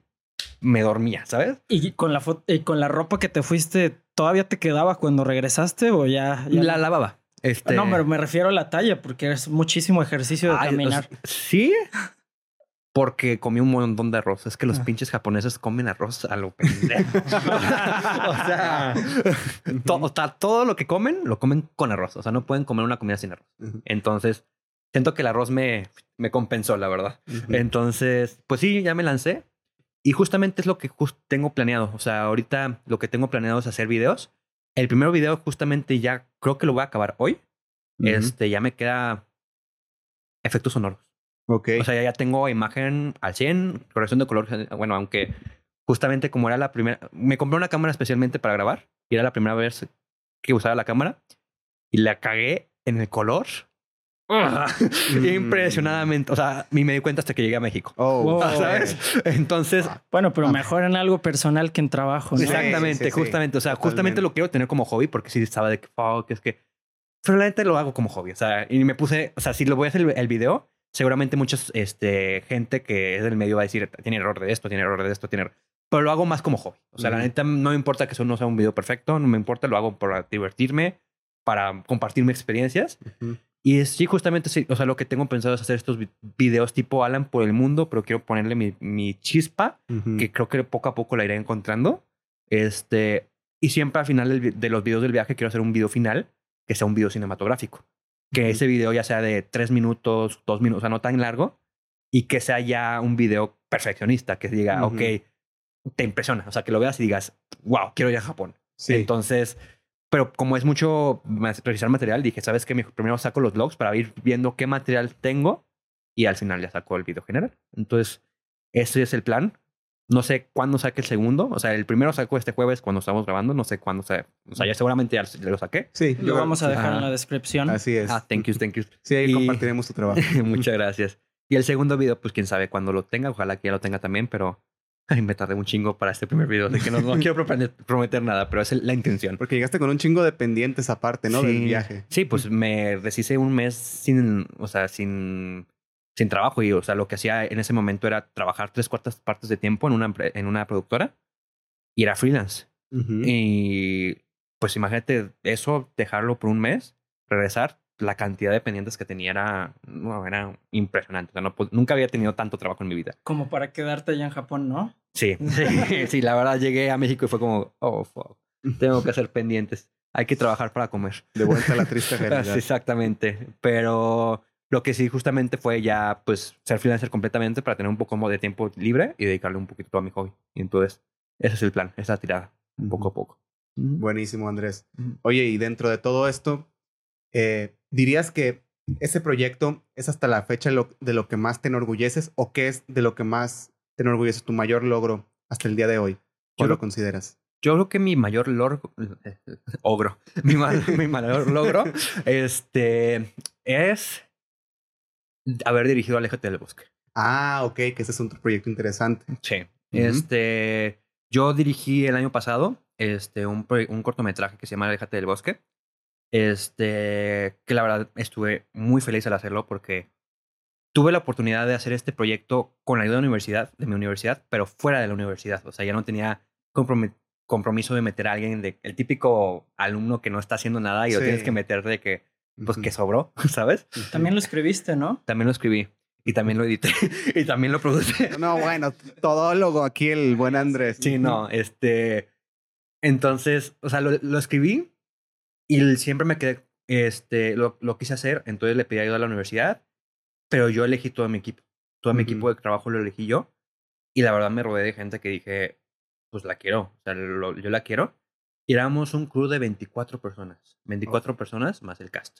me dormía, ¿sabes? ¿Y con la, y con la ropa que te fuiste, todavía te quedaba cuando regresaste o ya? La lavaba. Este... No, pero me refiero a la talla porque es muchísimo ejercicio de caminar. sí, porque comí un montón de arroz. Es que los ah. pinches japoneses comen arroz a lo pendejo. o sea, todo lo que comen lo comen con arroz. O sea, no pueden comer una comida sin arroz. Entonces, siento que el arroz me, me compensó, la verdad. Entonces, pues sí, ya me lancé. Y justamente es lo que tengo planeado. O sea, ahorita lo que tengo planeado es hacer videos. El primer video justamente ya creo que lo voy a acabar hoy. Este, ya me queda efectos sonoros. Ok. O sea, ya tengo imagen al 100, corrección de color. Bueno, aunque justamente como era la primera... Me compré una cámara especialmente para grabar. Y era la primera vez que usaba la cámara. Y la cagué en el color Mm. impresionadamente. O sea, ni me di cuenta hasta que llegué a México. Oh, ¿sabes? Entonces. Bueno, pero mejor en algo personal que en trabajo. Exactamente, justamente. O sea, justamente lo quiero tener como hobby porque sí estaba de que, que es que. Pero la lo hago como hobby. O sea, y me puse, o sea, si lo voy a hacer el, video, seguramente mucha este, gente que es del medio va a decir, tiene error de esto, tiene error de esto, tiene error. Pero lo hago más como hobby. O sea, la neta no me importa que eso no sea un video perfecto, no me importa, lo hago para divertirme, para compartir mis experiencias. Y es, sí, justamente, sí, o sea, lo que tengo pensado es hacer estos videos tipo Alan por el mundo, pero quiero ponerle mi, mi chispa, que creo que poco a poco la iré encontrando. Este, y siempre al final de los videos del viaje quiero hacer un video final que sea un video cinematográfico. Que ese video ya sea de tres minutos, dos minutos, o sea, no tan largo, y que sea ya un video perfeccionista, que diga, ok, te impresiona, o sea, que lo veas y digas, wow, quiero ir a Japón. Sí. Entonces, pero como es mucho precisar material, dije, ¿sabes qué? Primero saco los logs para ir viendo qué material tengo y al final ya saco el video general. Entonces, ese es el plan. No sé cuándo saque el segundo. O sea, el primero saco este jueves cuando estamos grabando. No sé cuándo se... O sea, ya seguramente ya lo saqué. Sí. Lo vamos a dejar en la descripción. Así es. Ah, thank you, thank you. Sí, ahí compartiremos tu trabajo. Muchas gracias. Y el segundo video, pues quién sabe cuándo lo tenga. Ojalá que ya lo tenga también, pero Ay, me tardé un chingo para este primer video, de que no, no quiero prometer nada, pero es la intención. Porque llegaste con un chingo de pendientes aparte, ¿no? Del viaje. Sí, pues me deshice un mes sin, o sea, sin, sin trabajo y, o sea, lo que hacía en ese momento era trabajar tres cuartas partes de tiempo en una, en una productora y era freelance. Y pues imagínate eso, dejarlo por un mes, regresar, la cantidad de pendientes que tenía era, no, era impresionante. O sea, no, nunca había tenido tanto trabajo en mi vida. Como para quedarte allá en Japón, ¿no? Sí, sí, sí, la verdad llegué a México y fue como, oh, fuck, tengo que hacer pendientes. Hay que trabajar para comer. De vuelta a la triste realidad. Exactamente. Pero lo que sí justamente fue ya, pues, ser freelancer completamente para tener un poco de tiempo libre y dedicarle un poquito a mi hobby. Y entonces, ese es el plan, esa tirada, un poco a poco. Buenísimo, Andrés. Oye, y dentro de todo esto, eh, ¿dirías que ese proyecto es hasta la fecha de lo que más te enorgulleces o qué es de lo que más te enorgullece tu mayor logro hasta el día de hoy? ¿Cuál lo consideras? Yo creo que mi mayor logro, ogro, mi, mayor logro, este, es haber dirigido Aléjate del Bosque. Ah, ok, que ese es un proyecto interesante. Sí. Este, yo dirigí el año pasado, este, un, un cortometraje que se llama Aléjate del Bosque. Este, que la verdad estuve muy feliz al hacerlo porque tuve la oportunidad de hacer este proyecto con la ayuda de la universidad, de mi universidad, pero fuera de la universidad. O sea, ya no tenía compromiso de meter a alguien, de, el típico alumno que no está haciendo nada y lo tienes que meter de que, pues, que sobró, ¿sabes? También lo escribiste, ¿no? También lo escribí. Y también lo edité. y también lo produje. No, bueno, todólogo aquí el buen Andrés. Sí, no, este... Entonces, o sea, lo, lo escribí y siempre me quedé, este, lo, lo, quise hacer, entonces le pedí ayuda a la universidad, pero yo elegí todo mi equipo. Todo mi equipo de trabajo lo elegí yo. Y la verdad me rodeé de gente que dije, pues la quiero, o sea, yo la quiero. Éramos un crew de 24 personas, 24 personas más el cast.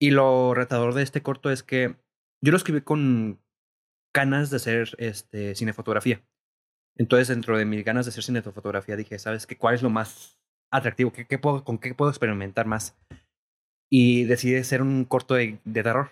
Y lo retador de este corto es que yo lo escribí con ganas de hacer este, cinefotografía. Entonces, dentro de mis ganas de hacer cinefotografía, dije, ¿sabes qué? ¿Cuál es lo más atractivo, ¿qué, puedo, con qué puedo experimentar más. Y decidí hacer un corto de, terror.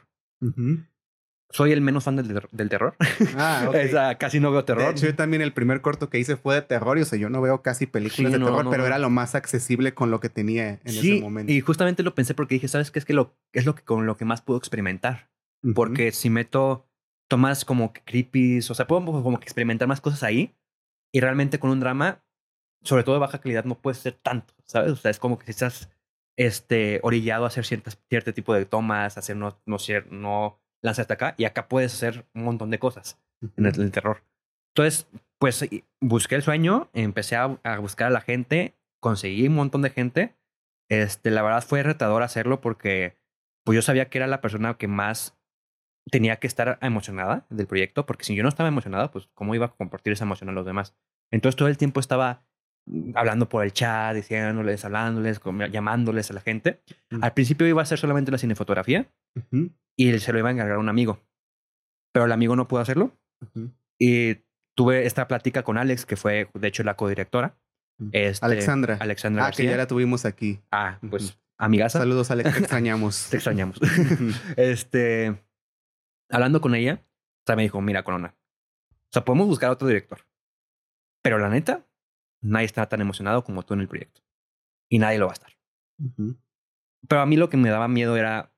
Soy el menos fan del, del terror. Ah, casi no veo terror. yo también el primer corto que hice fue de terror y o sea, yo no veo casi películas de terror, pero era lo más accesible con lo que tenía en ese momento. Y justamente lo pensé porque dije, ¿sabes qué? Es que lo, es lo que con lo que más puedo experimentar. Porque si meto tomas como que creepy, o sea, puedo como que experimentar más cosas ahí. Y realmente con un drama sobre todo de baja calidad, no puede ser tanto, ¿sabes? O sea, es como que si estás este, orillado a hacer ciertas, cierto tipo de tomas, hacer no, no, no lanzarte acá, y acá puedes hacer un montón de cosas en el, terror. Entonces, pues busqué el sueño, empecé a, buscar a la gente, conseguí un montón de gente. Este, la verdad fue retador hacerlo porque pues yo sabía que era la persona que más tenía que estar emocionada del proyecto, porque si yo no estaba emocionada, pues cómo iba a compartir esa emoción a los demás. Entonces todo el tiempo estaba hablando por el chat, diciéndoles, hablándoles, llamándoles a la gente. Al principio iba a ser solamente la cinefotografía y se lo iba a encargar a un amigo. Pero el amigo no pudo hacerlo. Y tuve esta plática con Alex, que fue de hecho la codirectora. Este, Alexandra. Alexandra. Ah, que ya la tuvimos aquí. Ah, pues amigaza. Saludos, Alex, te extrañamos. te extrañamos. este, hablando con ella, o sea, me dijo, mira, Corona, o sea, podemos buscar a otro director. Pero la neta, nadie está tan emocionado como tú en el proyecto. Y nadie lo va a estar. Pero a mí lo que me daba miedo era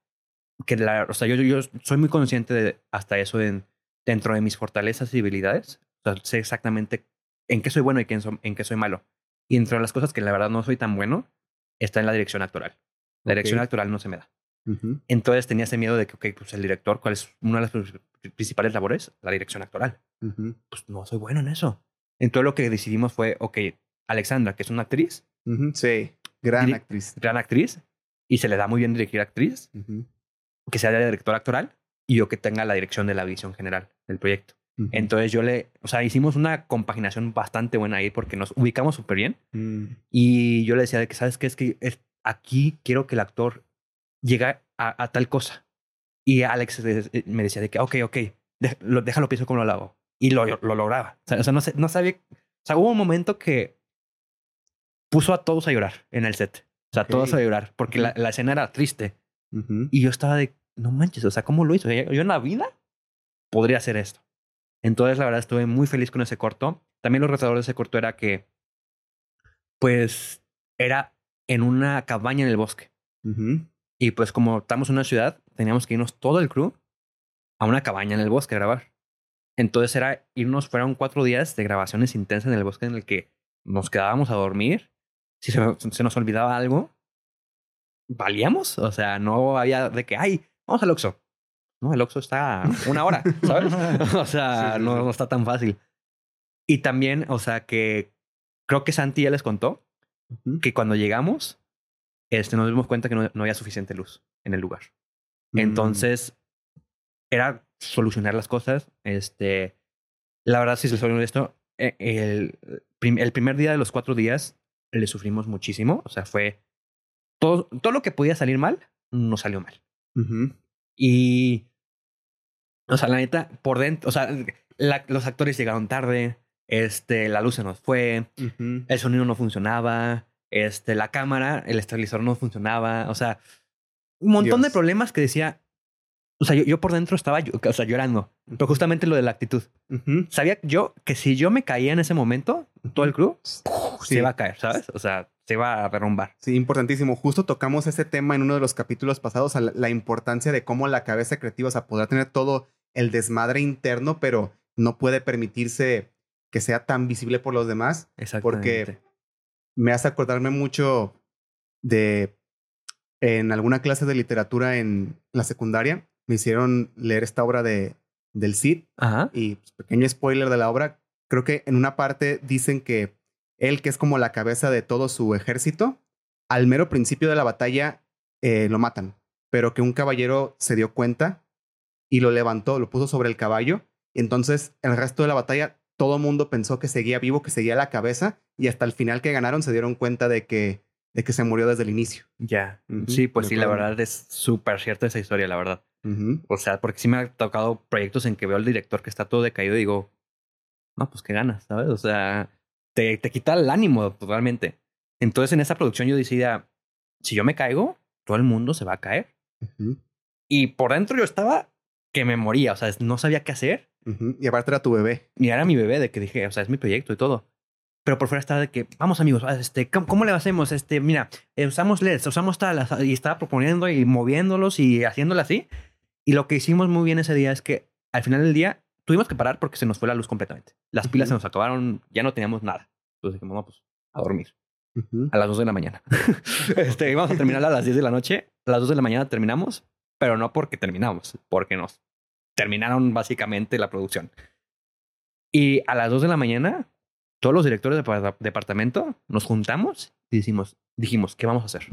que la, o sea, yo, yo soy muy consciente de hasta eso en, dentro de mis fortalezas y habilidades. O sea, sé exactamente en qué soy bueno y en qué soy malo. Y entre las cosas que la verdad no soy tan bueno, está en la dirección actoral. La dirección actoral no se me da. Entonces tenía ese miedo de que, ok, pues el director, ¿cuál es una de las principales labores? La dirección actoral. Pues no soy bueno en eso. Entonces lo que decidimos fue, ok, Alexandra, que es una actriz. Sí, gran actriz. Gran actriz. Y se le da muy bien dirigir actriz. Que sea la directora actoral y yo que tenga la dirección de la visión general del proyecto. Entonces yo le, o sea, hicimos una compaginación bastante buena ahí porque nos ubicamos súper bien. Mm. Y yo le decía de que, ¿sabes qué? Es que aquí quiero que el actor llegue a, tal cosa. Y Alex eh, me decía de que, ok, ok, déjalo, pienso como lo hago. Y lo, lo lograba. O sea, no, no sabía, o sea, hubo un momento que puso a todos a llorar en el set. O sea, todos a llorar porque la, la, escena era triste. Y yo estaba de, no manches, o sea, ¿cómo lo hizo? Yo en la vida podría hacer esto. Entonces, la verdad, estuve muy feliz con ese corto. También lo retador de ese corto era que, pues, era en una cabaña en el bosque. Y pues, como estamos en una ciudad, teníamos que irnos todo el crew a una cabaña en el bosque a grabar. Entonces era irnos, fueron cuatro días de grabaciones intensas en el bosque en el que nos quedábamos a dormir. Si se, se nos olvidaba algo, valíamos. O sea, no había de que, ay, vamos al Oxxo. No, el Oxxo está una hora, ¿sabes? o sea, No, está tan fácil. Y también, o sea, que creo que Santi ya les contó que cuando llegamos, este, nos dimos cuenta que no, había suficiente luz en el lugar. Mm. Entonces, era solucionar las cosas. Este, la verdad, si se esto, e, el, el primer día de los cuatro días le sufrimos muchísimo. O sea, fue todo, todo lo que podía salir mal, no salió mal. Y, o sea, la neta, por dentro, o sea, los actores llegaron tarde, este, la luz se nos fue, el sonido no funcionaba, este, la cámara, el estabilizador no funcionaba, o sea, un montón de problemas que decía, o sea, yo, por dentro estaba o sea, llorando, pero justamente lo de la actitud. Sabía yo que si yo me caía en ese momento, todo el crew se iba a caer, ¿sabes? O sea, se va a derrumbar. Sí, importantísimo. Justo tocamos ese tema en uno de los capítulos pasados, la, importancia de cómo la cabeza creativa, o sea, podrá tener todo el desmadre interno, pero no puede permitirse que sea tan visible por los demás. Porque me hace acordarme mucho de en alguna clase de literatura en la secundaria, me hicieron leer esta obra de, del Cid. Ajá. Y pues, pequeño spoiler de la obra, creo que en una parte dicen que él, que es como la cabeza de todo su ejército, al mero principio de la batalla eh, lo matan, pero que un caballero se dio cuenta y lo levantó, lo puso sobre el caballo, y entonces el resto de la batalla todo el mundo pensó que seguía vivo, que seguía la cabeza, y hasta el final que ganaron se dieron cuenta de que, de que se murió desde el inicio. Ya, sí, pues sí, la verdad es súper cierta esa historia, la verdad. O sea, porque sí me ha tocado proyectos en que veo al director que está todo decaído y digo, no, pues qué ganas, ¿sabes? O sea, te, te quita el ánimo totalmente. Entonces en esa producción yo decía, si yo me caigo, todo el mundo se va a caer. Y por dentro yo estaba que me moría, o sea, no sabía qué hacer. Y aparte era tu bebé. Y era mi bebé, de que dije, o sea, es mi proyecto y todo. Pero por fuera estaba de que, vamos amigos, este, ¿cómo, le hacemos? Este, mira, eh, usamos LEDs, usamos tal, y estaba proponiendo y moviéndolos y haciéndolo así. Y lo que hicimos muy bien ese día es que al final del día tuvimos que parar porque se nos fue la luz completamente. Las pilas se nos acabaron, ya no teníamos nada. Entonces dijimos, pues a dormir. A las 2 de la mañana. este, íbamos a terminar a las 10 de la noche. A las 2 de la mañana terminamos, pero no porque terminamos, porque nos terminaron básicamente la producción. Y a las 2 de la mañana, todos los directores de departamento nos juntamos y dijimos, dijimos, ¿qué vamos a hacer?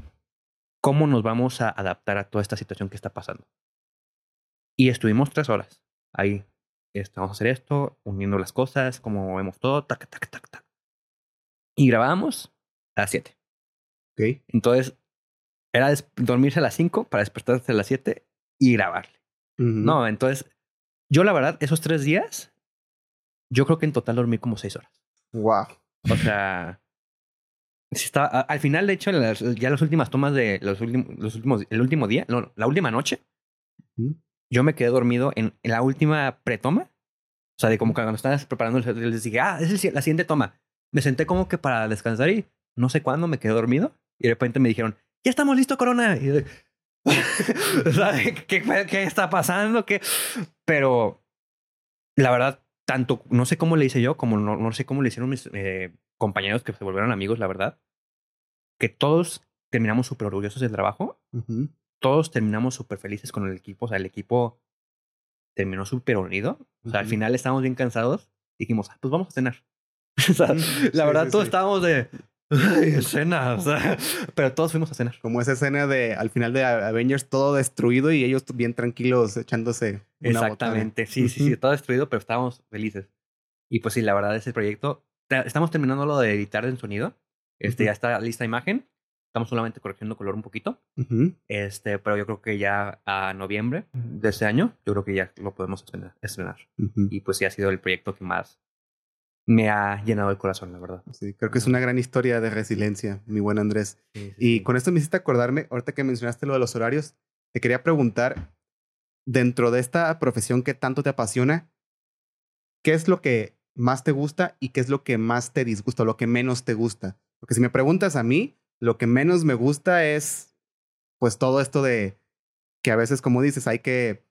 ¿Cómo nos vamos a adaptar a toda esta situación que está pasando? Y estuvimos tres horas ahí este, vamos a hacer esto, uniendo las cosas, como vemos todo, tac, tac, tac, tac. Y grabábamos a las 7. Ok. Entonces, era dormirse a las 5 para despertarse a las 7 y grabarle. No, entonces, yo la verdad, esos tres días, yo creo que en total dormí como 6 horas. Wow. O sea, Está, al final, de hecho, ya las últimas tomas de los últimos, los últimos, el último día, no, la última noche, yo me quedé dormido en, en la última pretoma. O sea, de como cuando estabas preparando, les dije, ah, es la siguiente toma. Me senté como que para descansar y no sé cuándo me quedé dormido. Y de repente me dijeron, ya estamos listos, Corona. Y ¿qué, ¿qué, está pasando? ¿Qué? Pero la verdad, tanto, no sé cómo le hice yo, como no, no sé cómo le hicieron mis eh, compañeros que se volvieron amigos, la verdad, que todos terminamos súper orgullosos del trabajo, todos terminamos súper felices con el equipo, o sea, el equipo terminó súper unido, o sea, al final estábamos bien cansados, dijimos, ah, pues vamos a cenar. o sea, la verdad, todos estábamos de, Ay, escena, o sea, pero todos fuimos a cenar. Como esa escena de al final de Avengers todo destruido y ellos bien tranquilos echándose. Exactamente, sí, sí, sí, todo destruido, pero estábamos felices. Y pues sí, la verdad, ese proyecto, estamos terminando lo de editar el sonido. Este, ya está lista imagen. Estamos solamente corrigiendo color un poquito. Este, pero yo creo que ya a noviembre de este año, yo creo que ya lo podemos estrenar. Y pues sí ha sido el proyecto que más me ha llenado el corazón, la verdad. Sí, creo que es una gran historia de resiliencia, mi buen Andrés. y con esto me hiciste acordarme, ahorita que mencionaste lo de los horarios, te quería preguntar, dentro de esta profesión que tanto te apasiona, ¿qué es lo que más te gusta y qué es lo que más te disgusta, lo que menos te gusta? Porque si me preguntas a mí, lo que menos me gusta es, pues, todo esto de que a veces, como dices, hay que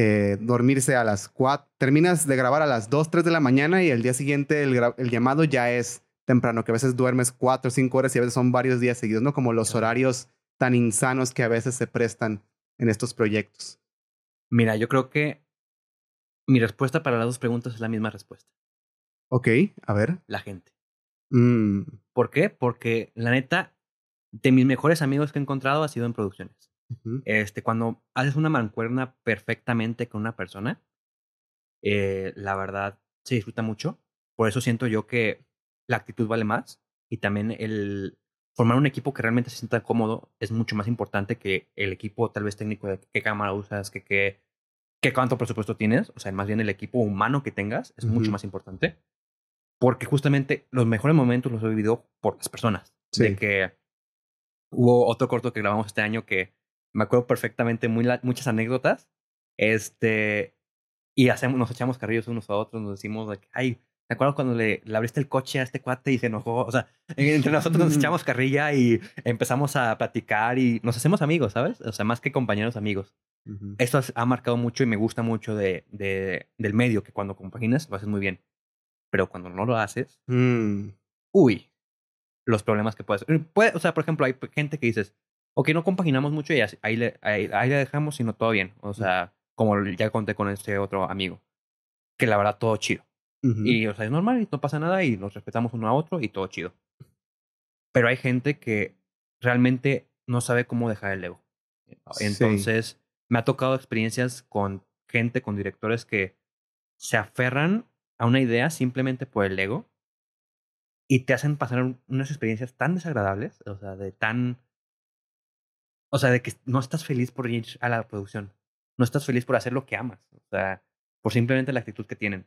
eh, dormirse a las 4, terminas de grabar a las 2, 3 de la mañana y el día siguiente el, el llamado ya es temprano, que a veces duermes 4 o 5 horas y a veces son varios días seguidos, ¿no? Como los horarios tan insanos que a veces se prestan en estos proyectos. Mira, yo creo que mi respuesta para las dos preguntas es la misma respuesta. Ok, a ver. La gente. Mm. ¿Por qué? Porque la neta, de mis mejores amigos que he encontrado ha sido en producciones. Este, cuando haces una mancuerna perfectamente con una persona, eh, la verdad se disfruta mucho. Por eso siento yo que la actitud vale más y también el formar un equipo que realmente se sienta cómodo es mucho más importante que el equipo tal vez técnico de qué cámara usas, que qué, qué cuánto presupuesto tienes. O sea, más bien el equipo humano que tengas es mucho más importante. Porque justamente los mejores momentos los he vivido por las personas. De que hubo otro corto que grabamos este año que me acuerdo perfectamente muy muchas anécdotas. Este, y hacemos, nos echamos carrillos unos a otros, nos decimos, like, ay, ¿te acuerdas cuando le, le, abriste el coche a este cuate y se enojó? O sea, entre nosotros nos echamos carrilla y empezamos a platicar y nos hacemos amigos, ¿sabes? O sea, más que compañeros, amigos. Esto ha marcado mucho y me gusta mucho de, de, del medio, que cuando compaginas lo haces muy bien. Pero cuando no lo haces, mm. uy, los problemas que puedes... Puede, o sea, por ejemplo, hay gente que dices, ok, no compaginamos mucho y ahí le, ahí, le dejamos, sino todo bien. O sea, como ya conté con este otro amigo, que la verdad todo chido. Y, o sea, es normal y no pasa nada y nos respetamos uno a otro y todo chido. Pero hay gente que realmente no sabe cómo dejar el ego. Entonces, me ha tocado experiencias con gente, con directores que se aferran a una idea simplemente por el ego y te hacen pasar unas experiencias tan desagradables, o sea, de tan o sea, de que no estás feliz por ir a la producción. No estás feliz por hacer lo que amas. O sea, por simplemente la actitud que tienen.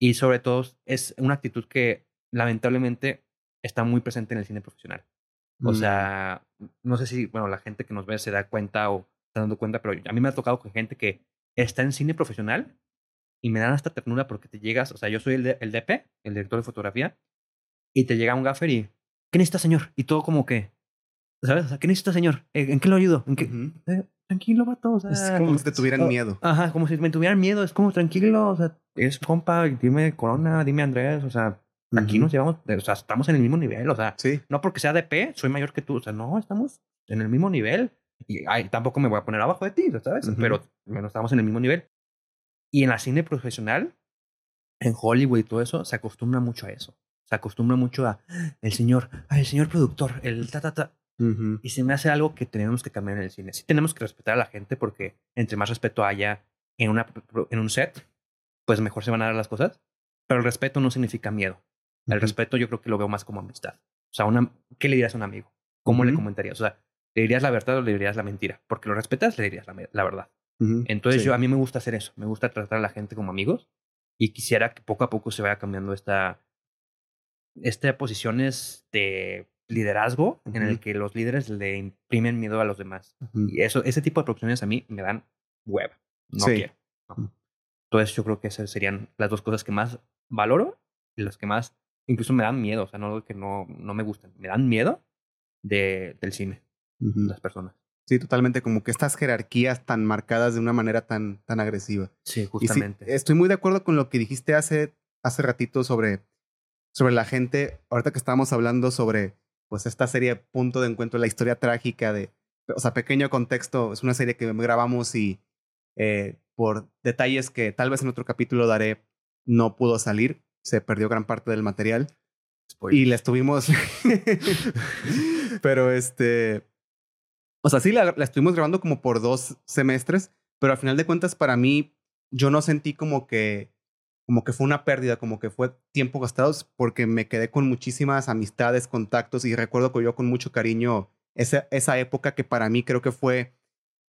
Y sobre todo es una actitud que lamentablemente está muy presente en el cine profesional. O mm. sea, no sé si, bueno, la gente que nos ve se da cuenta o está dando cuenta, pero a mí me ha tocado con gente que está en cine profesional y me dan hasta ternura porque te llegas, o sea, yo soy el, el DP, el director de fotografía, y te llega un gaffer y, ¿qué necesita, señor? Y todo como que, ¿Sabes? O sea, ¿qué necesita, señor? Eh, ¿En qué lo ayudo? ¿En qué? Eh, tranquilo, vato. O sea, es como si te tuvieran miedo. Ajá, como si me tuvieran miedo. Es como tranquilo. O sea, es compa, dime Corona, dime Andrés. O sea, aquí nos llevamos. O sea, estamos en el mismo nivel. O sea, sí. no porque sea de P, soy mayor que tú. O sea, no, estamos en el mismo nivel. Y ay, tampoco me voy a poner abajo de ti, ¿sabes? Pero bueno, estamos en el mismo nivel. Y en la cine profesional, en Hollywood y todo eso, se acostumbra mucho a eso. Se acostumbra mucho a el señor, el señor productor, el ta, ta, ta. Y se me hace algo que tenemos que cambiar en el cine. Sí tenemos que respetar a la gente porque entre más respeto haya en, una, en un set, pues mejor se van a dar las cosas. Pero el respeto no significa miedo. El respeto yo creo que lo veo más como amistad. O sea, una, ¿qué le dirías a un amigo? ¿Cómo le comentarías? O sea, ¿le dirías la verdad o le dirías la mentira? Porque lo respetas, le dirías la, la verdad. Entonces yo a mí me gusta hacer eso. Me gusta tratar a la gente como amigos y quisiera que poco a poco se vaya cambiando esta, esta posiciones de liderazgo en el que los líderes le imprimen miedo a los demás. Y eso, ese tipo de producciones a mí me dan hueva. No quiero. Entonces yo creo que esas serían las dos cosas que más valoro y las que más incluso me dan miedo. O sea, no que no, no me gustan. Me dan miedo de, del cine, las personas. Sí, totalmente, como que estas jerarquías tan marcadas de una manera tan, tan agresiva. Sí, justamente. estoy muy de acuerdo con lo que dijiste hace, hace ratito sobre, sobre la gente, ahorita que estábamos hablando sobre pues esta serie Punto de Encuentro, la historia trágica de, o sea, pequeño contexto, es una serie que grabamos y eh, por detalles que tal vez en otro capítulo daré, no pudo salir, se perdió gran parte del material. Y la estuvimos... pero este... O sea, sí, la, la estuvimos grabando como por dos semestres, pero al final de cuentas para mí, yo no sentí como que como que fue una pérdida, como que fue tiempo gastado, porque me quedé con muchísimas amistades, contactos y recuerdo que yo con mucho cariño esa, esa época que para mí creo que fue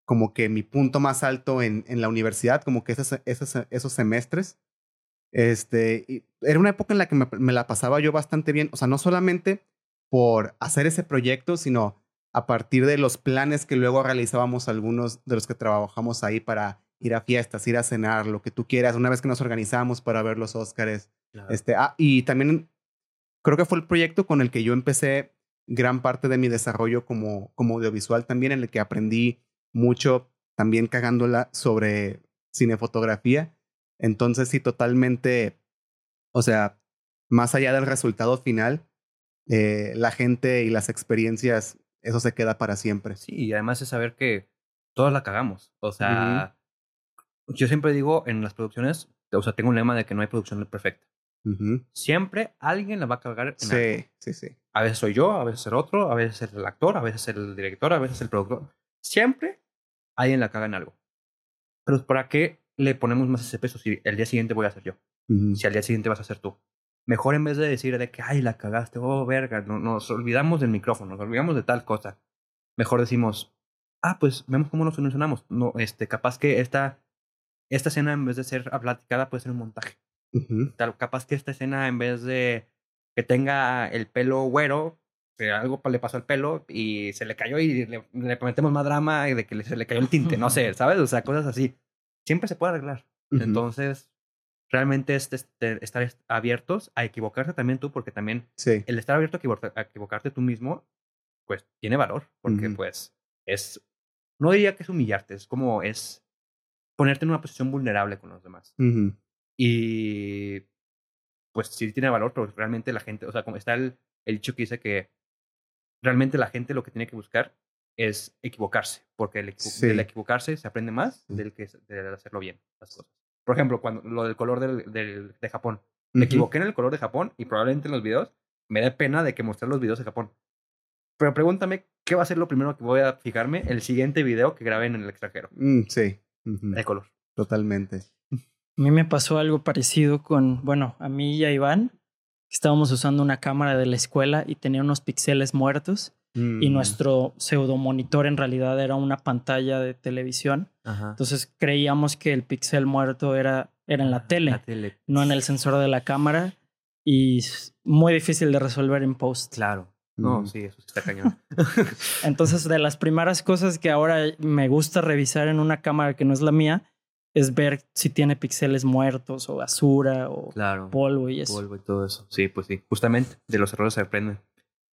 como que mi punto más alto en, en la universidad, como que esos, esos, semestres. Este, era una época en la que me, me, la pasaba yo bastante bien, o sea, no solamente por hacer ese proyecto, sino a partir de los planes que luego realizábamos algunos de los que trabajamos ahí para ir a fiestas, ir a cenar, lo que tú quieras, una vez que nos organizamos para ver los Óscares. Este, ah, y también creo que fue el proyecto con el que yo empecé gran parte de mi desarrollo como, como audiovisual también, en el que aprendí mucho también cagándola sobre cinefotografía. Entonces sí, totalmente, o sea, más allá del resultado final, eh, la gente y las experiencias, eso se queda para siempre. Sí, y además es saber que todos la cagamos. O sea, yo siempre digo en las producciones, o sea, tengo un lema de que no hay producción perfecta. Siempre alguien la va a cargar en Sí, sí, sí. A veces soy yo, a veces el otro, a veces el actor, a veces el director, a veces el productor. Siempre alguien la caga en algo. Pero ¿para qué le ponemos más ese peso si el día siguiente voy a ser yo? Si al día siguiente vas a ser tú. Mejor en vez de decir de que, ay, la cagaste, oh, verga, nos olvidamos del micrófono, nos olvidamos de tal cosa. Mejor decimos, ah, pues vemos cómo nos solucionamos. No, este, capaz que esta esta escena en vez de ser platicada puede ser un montaje. Tal, capaz que esta escena en vez de que tenga el pelo güero, que algo le pasó al pelo y se le cayó y le, le metemos más drama de que se le cayó el tinte, no sé, ¿sabes? O sea, cosas así. Siempre se puede arreglar. Entonces, realmente es este, estar abiertos a equivocarse también tú, porque también el estar abierto a, equivocarte tú mismo, pues tiene valor, porque pues es, no diría que es humillarte, es como es ponerte en una posición vulnerable con los demás. Y pues sí tiene valor, pero realmente la gente, o sea, como está el, el dicho que dice que realmente la gente lo que tiene que buscar es equivocarse, porque el, del equivocarse se aprende más del que de hacerlo bien las cosas. Por ejemplo, cuando lo del color del, del de Japón. Me equivoqué en el color de Japón y probablemente en los videos me da pena de que mostrar los videos de Japón. Pero pregúntame qué va a ser lo primero que voy a fijarme el siguiente video que grabe en el extranjero. Mm, sí de color. Totalmente. A mí me pasó algo parecido con, bueno, a mí y a Iván. Estábamos usando una cámara de la escuela y tenía unos píxeles muertos. Y mm. nuestro pseudo monitor en realidad era una pantalla de televisión. Entonces creíamos que el píxel muerto era, era en la ah, tele, no en el sensor de la cámara. Y muy difícil de resolver en post. Claro. No, sí, eso está cañón. Entonces, de las primeras cosas que ahora me gusta revisar en una cámara que no es la mía es ver si tiene píxeles muertos o basura o polvo y eso. Polvo y todo eso. Sí, pues sí. Justamente de los errores se aprenden.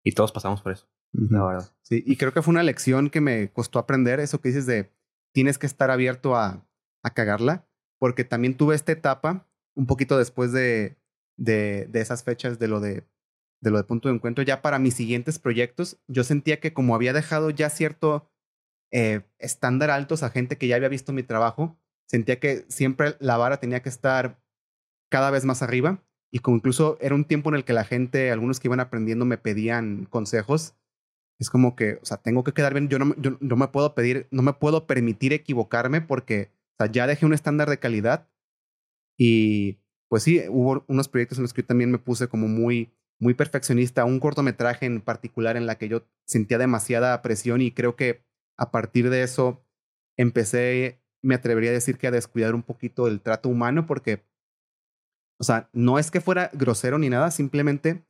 Y todos pasamos por eso. La verdad. Sí, y creo que fue una lección que me costó aprender eso que dices de tienes que estar abierto a, a cagarla, porque también tuve esta etapa un poquito después de, de, de esas fechas de lo de de lo de punto de encuentro, ya para mis siguientes proyectos, yo sentía que como había dejado ya cierto eh, estándar altos a gente que ya había visto mi trabajo, sentía que siempre la vara tenía que estar cada vez más arriba y como incluso era un tiempo en el que la gente, algunos que iban aprendiendo me pedían consejos. Es como que, o sea, tengo que quedar bien, yo no, yo no me puedo pedir, no me puedo permitir equivocarme porque, ya dejé un estándar de calidad y pues sí, hubo unos proyectos en los que también me puse como muy, muy perfeccionista, un cortometraje en particular en la que yo sentía demasiada presión y creo que a partir de eso empecé, me atrevería a decir que a descuidar un poquito el trato humano porque, o sea, no es que fuera grosero ni nada, simplemente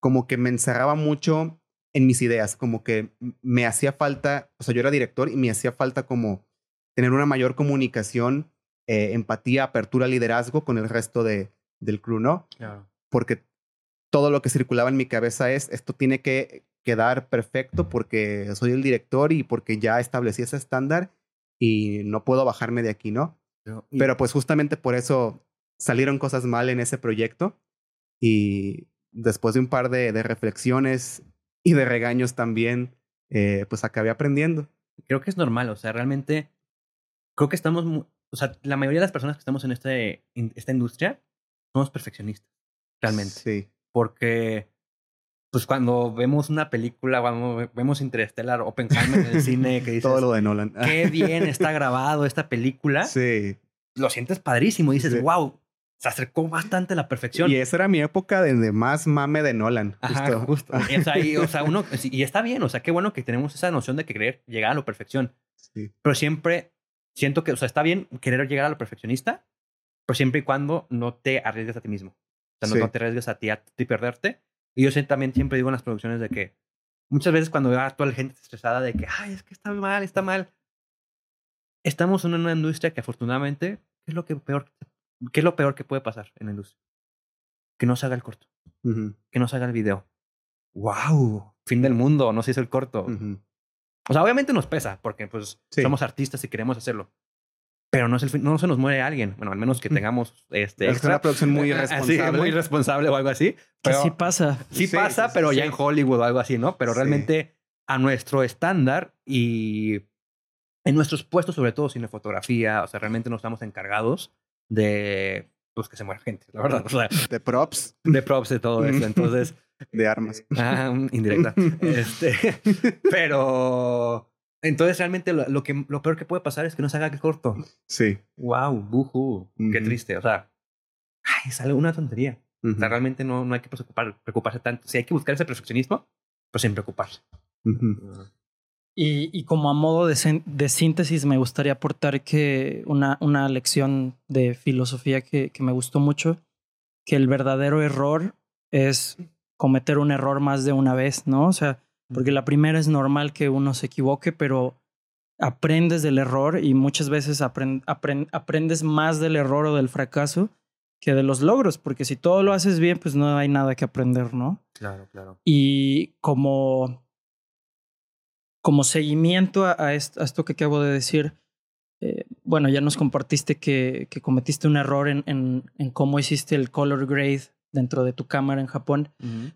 como que me encerraba mucho en mis ideas, como que me hacía falta, o sea, yo era director y me hacía falta como tener una mayor comunicación, eh, empatía, apertura, liderazgo con el resto de, del crew, ¿no? Porque todo lo que circulaba en mi cabeza es, esto tiene que quedar perfecto porque soy el director y porque ya establecí ese estándar y no puedo bajarme de aquí, ¿no? Pero pues justamente por eso salieron cosas mal en ese proyecto y después de un par de, de reflexiones y de regaños también, eh, pues acabé aprendiendo. Creo que es normal, o sea, realmente creo que estamos, o sea, la mayoría de las personas que estamos en, este, en esta industria somos perfeccionistas, realmente. Sí. Porque, pues cuando vemos una película, cuando vemos Interstellar, Oppenheimer en el cine, que dices... Todo lo de Nolan. Qué bien está grabado esta película. Sí. Lo sientes padrísimo. Dices, wow, se acercó bastante a la perfección. Y esa era mi época de, más mame de Nolan. Ajá, justo. o, sea, y, o sea, uno, y está bien, o sea, qué bueno que tenemos esa noción de querer llegar a la perfección. Sí. Pero siempre siento que, o sea, está bien querer llegar a lo perfeccionista, pero siempre y cuando no te arriesgues a ti mismo. O sea, no, te arriesgues a ti a ti perderte. Y yo también siempre digo en las producciones de que muchas veces cuando veo a toda la gente estresada de que, ay, es que está mal, está mal. Estamos en una industria que afortunadamente, ¿qué es lo que peor, qué es lo peor que puede pasar en la industria? Que no se haga el corto. Que no se haga el video. ¡Wow! Fin del mundo, no se hizo el corto. O sea, obviamente nos pesa porque pues somos artistas y queremos hacerlo. Pero no, es el no se nos muere alguien. Bueno, al menos que tengamos este. Es una producción muy irresponsable. muy irresponsable o algo así. Pero, que sí pasa. Sí, pasa, pero ya en Hollywood o algo así, ¿no? Pero realmente a nuestro estándar y en nuestros puestos, sobre todo fotografía, o sea, realmente no estamos encargados de pues que se muera gente, la verdad. O sea, de props. De props de todo eso. Entonces, de armas. Ah, indirecta. este, pero entonces realmente lo, que, lo peor que puede pasar es que no se haga corto. Sí. Wow, buju, qué triste. O sea, ay, sale una tontería. O sea, realmente no, no hay que preocupar, preocuparse tanto. Si hay que buscar ese perfeccionismo, pues sin preocuparse. y, y, como a modo de, de, síntesis, me gustaría aportar que una, una lección de filosofía que, que me gustó mucho, que el verdadero error es cometer un error más de una vez, ¿no? O sea, porque la primera es normal que uno se equivoque, pero aprendes del error y muchas veces aprendes más del error o del fracaso que de los logros, porque si todo lo haces bien, pues no hay nada que aprender, ¿no? Claro, claro. Y como, como seguimiento a, esto, que acabo de decir, eh, bueno, ya nos compartiste que, que cometiste un error en, en, en, cómo hiciste el color grade dentro de tu cámara en Japón,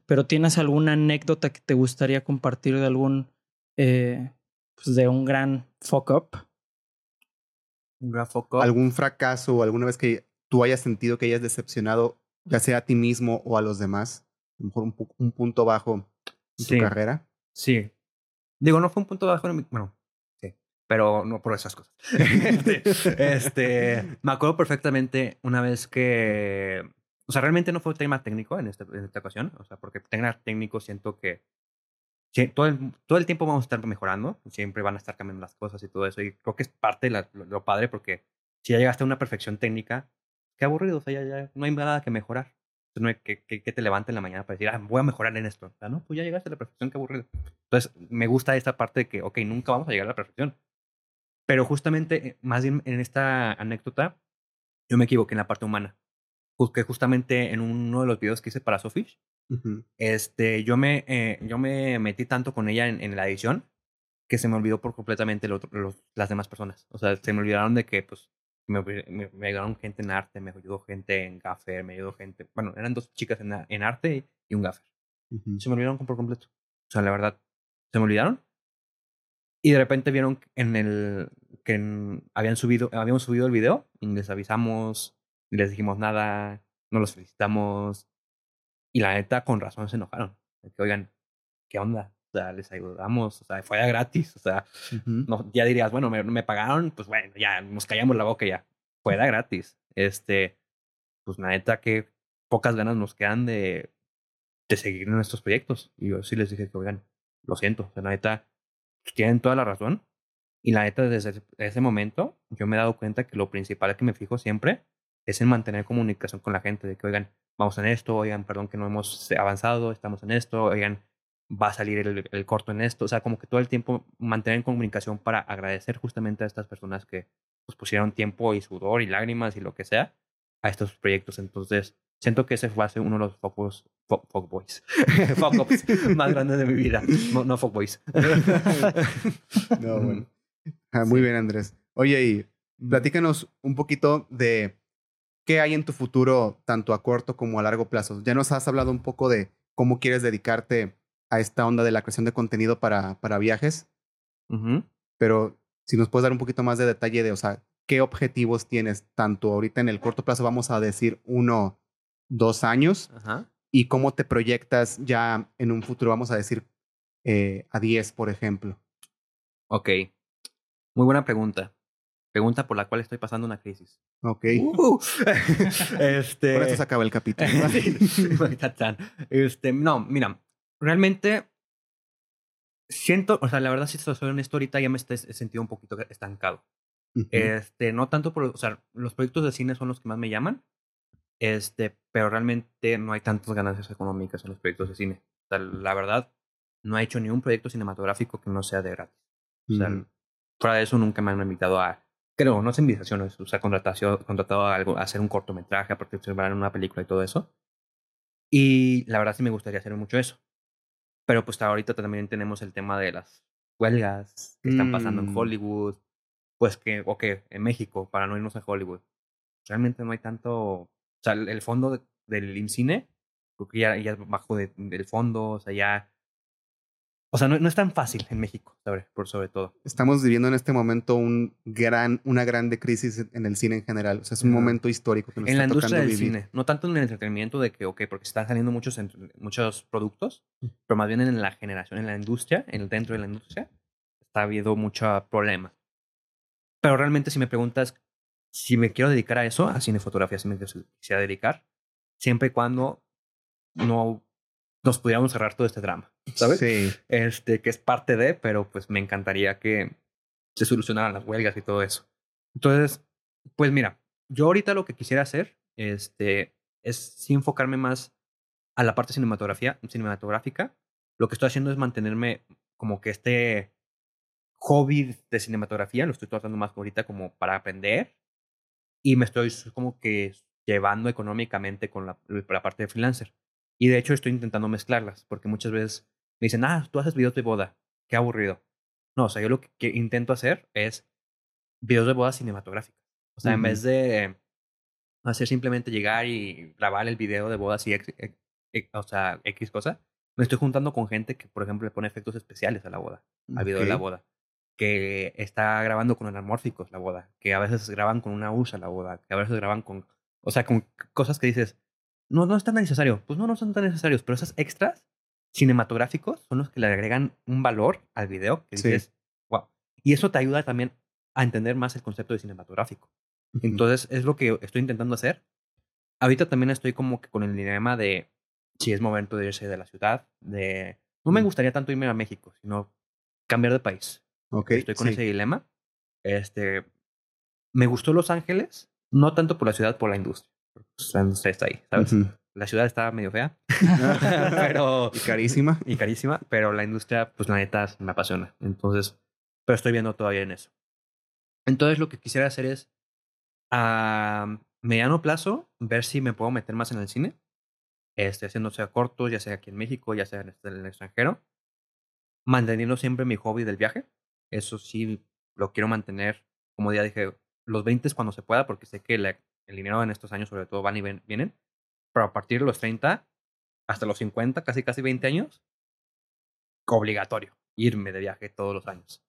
pero ¿tienes alguna anécdota que te gustaría compartir de algún, eh, pues de un gran fuck up? Un gran fuck up. ¿Algún fracaso o alguna vez que tú hayas sentido que hayas decepcionado, ya sea a ti mismo o a los demás? A lo mejor un, punto bajo en tu carrera. Sí. Digo, no fue un punto bajo en mi... Bueno, sí. Pero no por esas cosas. este, este, me acuerdo perfectamente una vez que o sea, realmente no fue tema técnico en, esta, en esta ocasión, o sea, porque tema técnico siento que todo el, todo el tiempo vamos a estar mejorando, siempre van a estar cambiando las cosas y todo eso, y creo que es parte de lo, padre porque si ya llegaste a una perfección técnica, qué aburrido, o sea, ya, ya no hay nada que mejorar. No hay que, que, te levantes en la mañana para decir, ah, voy a mejorar en esto. O sea, no, pues ya llegaste a la perfección, qué aburrido. Entonces, me gusta esta parte de que, ok, nunca vamos a llegar a la perfección. Pero justamente, eh, más bien en esta anécdota, yo me equivoqué en la parte humana que justamente en uno de los videos que hice para Sofish, este, yo, me, eh, yo me metí tanto con ella en, la edición que se me olvidó por completamente los, las demás personas. O sea, se me olvidaron de que, pues, me, me, ayudaron gente en arte, me ayudó gente en gaffer, me ayudó gente, bueno, eran dos chicas en, en arte y un gaffer. Se me olvidaron por completo. O sea, la verdad, se me olvidaron. Y de repente vieron en el que habían subido, habíamos subido el video y les avisamos les dijimos nada, no los felicitamos. Y la neta, con razón se enojaron. Que oigan, ¿qué onda? O sea, les ayudamos, o sea, fue ya gratis, o sea, no, ya dirías, bueno, me, me, pagaron, pues bueno, ya nos callamos la boca ya. Fue ya gratis. Este, pues la neta que pocas ganas nos quedan de, de seguir en estos proyectos. Y yo sí les dije que, oigan, lo siento, o sea, la neta, pues, tienen toda la razón. Y la neta, desde ese momento, yo me he dado cuenta que lo principal que me fijo siempre es en mantener comunicación con la gente, de que, oigan, vamos en esto, oigan, perdón que no hemos avanzado, estamos en esto, oigan, va a salir el, corto en esto. O sea, como que todo el tiempo mantener en comunicación para agradecer justamente a estas personas que pues, pusieron tiempo y sudor y lágrimas y lo que sea a estos proyectos. Entonces, siento que ese fue uno de los focos, boys, más grandes de mi vida. No, no boys. no, bueno. Ah, muy bien, Andrés. Oye, y platícanos un poquito de qué hay en tu futuro, tanto a corto como a largo plazo. Ya nos has hablado un poco de cómo quieres dedicarte a esta onda de la creación de contenido para, para viajes. Pero si nos puedes dar un poquito más de detalle de, o sea, qué objetivos tienes, tanto ahorita en el corto plazo, vamos a decir uno, dos años, y cómo te proyectas ya en un futuro, vamos a decir, eh, a diez, por ejemplo. Ok. Muy buena pregunta. Pregunta por la cual estoy pasando una crisis. Ok. Uh, este... Por eso se acaba el capítulo. este, no, mira, realmente siento, o sea, la verdad, si estoy honesto, ahorita ya me he sentido un poquito estancado. Este, no tanto por, o sea, los proyectos de cine son los que más me llaman, este, pero realmente no hay tantas ganancias económicas en los proyectos de cine. O sea, la verdad, no he hecho ni un proyecto cinematográfico que no sea de gratis. O sea, fuera de eso nunca me han invitado a, creo, no es invitaciones, o sea, contratado, contratado a, algo, a hacer un cortometraje, a participar en una película y todo eso. Y la verdad sí me gustaría hacer mucho eso. Pero pues ahorita también tenemos el tema de las huelgas que están pasando en mm. Hollywood, pues que, o que en México, para no irnos a Hollywood. Realmente no hay tanto, o sea, el, fondo del INCINE, creo que ya, ya bajo del fondo, o sea, ya o sea, no, no, es tan fácil en México, sobre, por sobre todo. Estamos viviendo en este momento un gran, una grande crisis en el cine en general. O sea, es un momento histórico que nos En la industria del cine, no tanto en el entretenimiento de que, ok, porque están saliendo muchos, muchos productos, mm. pero más bien en la generación, en la industria, en dentro de la industria, está habiendo mucho problema. Pero realmente si me preguntas si me quiero dedicar a eso, a cine fotografía, si me quisiera dedicar, siempre y cuando no nos pudiéramos cerrar todo este drama, ¿sabes? Sí. Este, que es parte de, pero pues me encantaría que se solucionaran las huelgas y todo eso. Entonces, pues mira, yo ahorita lo que quisiera hacer, este, es sí enfocarme más a la parte cinematografía, cinematográfica. Lo que estoy haciendo es mantenerme como que este hobby de cinematografía, lo estoy tratando más ahorita como para aprender y me estoy como que llevando económicamente con la, la parte de freelancer. Y de hecho estoy intentando mezclarlas, porque muchas veces me dicen, ah, tú haces videos de boda, qué aburrido. No, o sea, yo lo que, intento hacer es videos de boda cinematográficas. O sea, en vez de hacer simplemente llegar y grabar el video de boda así, o sea, X cosa, me estoy juntando con gente que, por ejemplo, le pone efectos especiales a la boda, al video de la boda. Que está grabando con anamórficos la boda, que a veces graban con una USA la boda, que a veces graban con, o sea, con cosas que dices, no, no es tan necesario. Pues no, no son tan necesarios, pero esos extras cinematográficos son los que le agregan un valor al video que dices, wow. Y eso te ayuda también a entender más el concepto de cinematográfico. Entonces, es lo que estoy intentando hacer. Ahorita también estoy como que con el dilema de si es momento de irse de la ciudad, de... No me gustaría tanto irme a México, sino cambiar de país. Okay, estoy con ese dilema. Este, me gustó Los Ángeles, no tanto por la ciudad, por la industria está ahí, ¿sabes? La ciudad está medio fea, pero... Y carísima. Y carísima, pero la industria, pues la neta, me apasiona. Entonces, pero estoy viendo todavía en eso. Entonces, lo que quisiera hacer es, a mediano plazo, ver si me puedo meter más en el cine. Este, haciéndose a cortos, ya sea aquí en México, ya sea en el extranjero. Manteniendo siempre mi hobby del viaje. Eso sí, lo quiero mantener, como ya dije, los 20 cuando se pueda, porque sé que la, el dinero en estos años sobre todo van y vienen, pero a partir de los 30 hasta los 50, casi casi 20 años, obligatorio irme de viaje todos los años.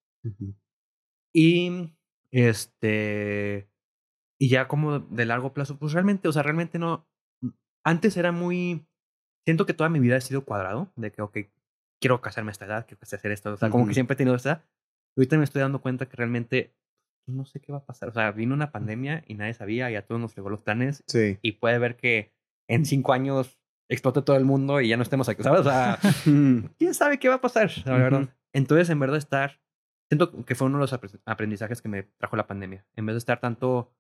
Y este y ya como de largo plazo, pues realmente, o sea, realmente no antes era muy siento que toda mi vida ha sido cuadrado de que ok, quiero casarme a esta edad, quiero hacer esto, o sea, como que siempre he tenido esta Ahorita me estoy dando cuenta que realmente no sé qué va a pasar. O sea, vino una pandemia y nadie sabía y a todos nos fregó los planes. Sí. Y puede ver que en cinco años explote todo el mundo y ya no estemos aquí, ¿sabes? O sea, quién sabe qué va a pasar, la verdad. Entonces, en verdad, estar. Siento que fue uno de los aprendizajes que me trajo la pandemia. En vez de estar tanto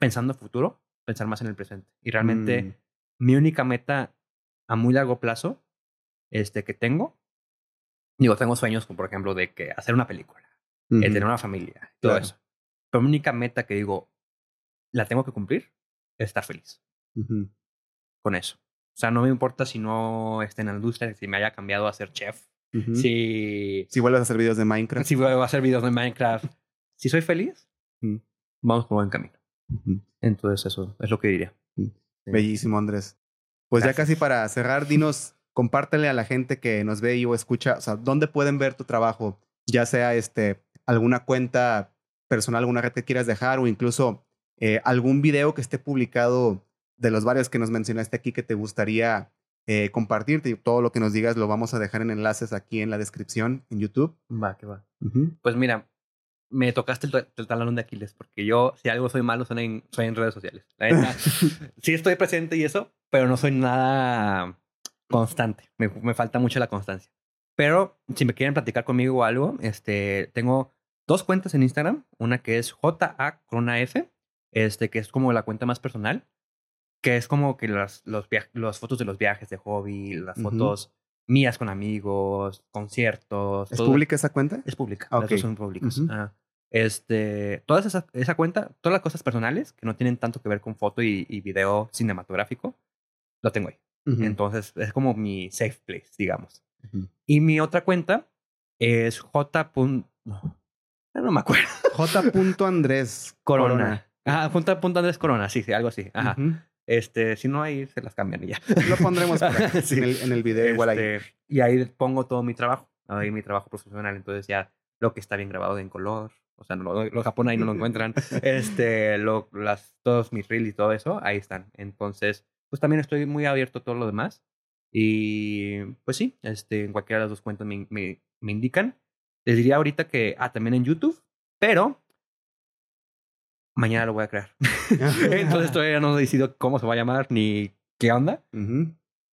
pensando en futuro, pensar más en el presente. Y realmente, mm. mi única meta a muy largo plazo este, que tengo digo, tengo sueños, como por ejemplo, de que hacer una película, de tener una familia, todo eso. Pero mi única meta que digo, la tengo que cumplir, es estar feliz. Con eso. O sea, no me importa si no esté en la industria, si me haya cambiado a ser chef, si... Si vuelves a hacer videos de Minecraft. Si vuelvo a hacer videos de Minecraft. si soy feliz, vamos por buen camino. Entonces eso es lo que diría. Bellísimo, Andrés. Pues ya casi para cerrar, dinos, compártele a la gente que nos ve y o escucha, o sea, ¿dónde pueden ver tu trabajo? Ya sea este, alguna cuenta personal, alguna red que quieras dejar o incluso eh, algún video que esté publicado de los varios que nos mencionaste aquí que te gustaría eh, compartirte. Todo lo que nos digas lo vamos a dejar en enlaces aquí en la descripción en YouTube. Va, que va. Pues mira, me tocaste el, talón de Aquiles, porque yo, si algo soy malo, soy en, soy en redes sociales. sí estoy presente y eso, pero no soy nada constante. Me, me, falta mucho la constancia. Pero si me quieren platicar conmigo o algo, este, tengo dos cuentas en Instagram. Una que es JA Corona F, este, que es como la cuenta más personal, que es como que las los, los fotos de los viajes de hobby, las fotos mías con amigos, conciertos. ¿Es pública esa cuenta? Es pública. Ah, son públicas. Este, todas esa, esa cuenta, todas las cosas personales que no tienen tanto que ver con foto y, video cinematográfico, lo tengo ahí. Entonces es como mi safe place, digamos. Y mi otra cuenta es J. No, no me acuerdo. J. Andrés Corona. Ah, J. Andrés Corona, sí, sí, algo así. Ajá. Este, si no, ahí se las cambian y ya. Lo pondremos en, el, en, el, video igual ahí. Este, y ahí pongo todo mi trabajo, ahí mi trabajo profesional. Entonces ya lo que está bien grabado en color, o sea, lo, lo Japón ahí no lo encuentran. este, lo, las, todos mis reels y todo eso, ahí están. Entonces, pues también estoy muy abierto a todo lo demás. Y pues sí, este, en cualquiera de las dos cuentas me, me, me indican. Les diría ahorita que, ah, también en YouTube, pero mañana lo voy a crear. Entonces todavía no he decidido cómo se va a llamar ni qué onda.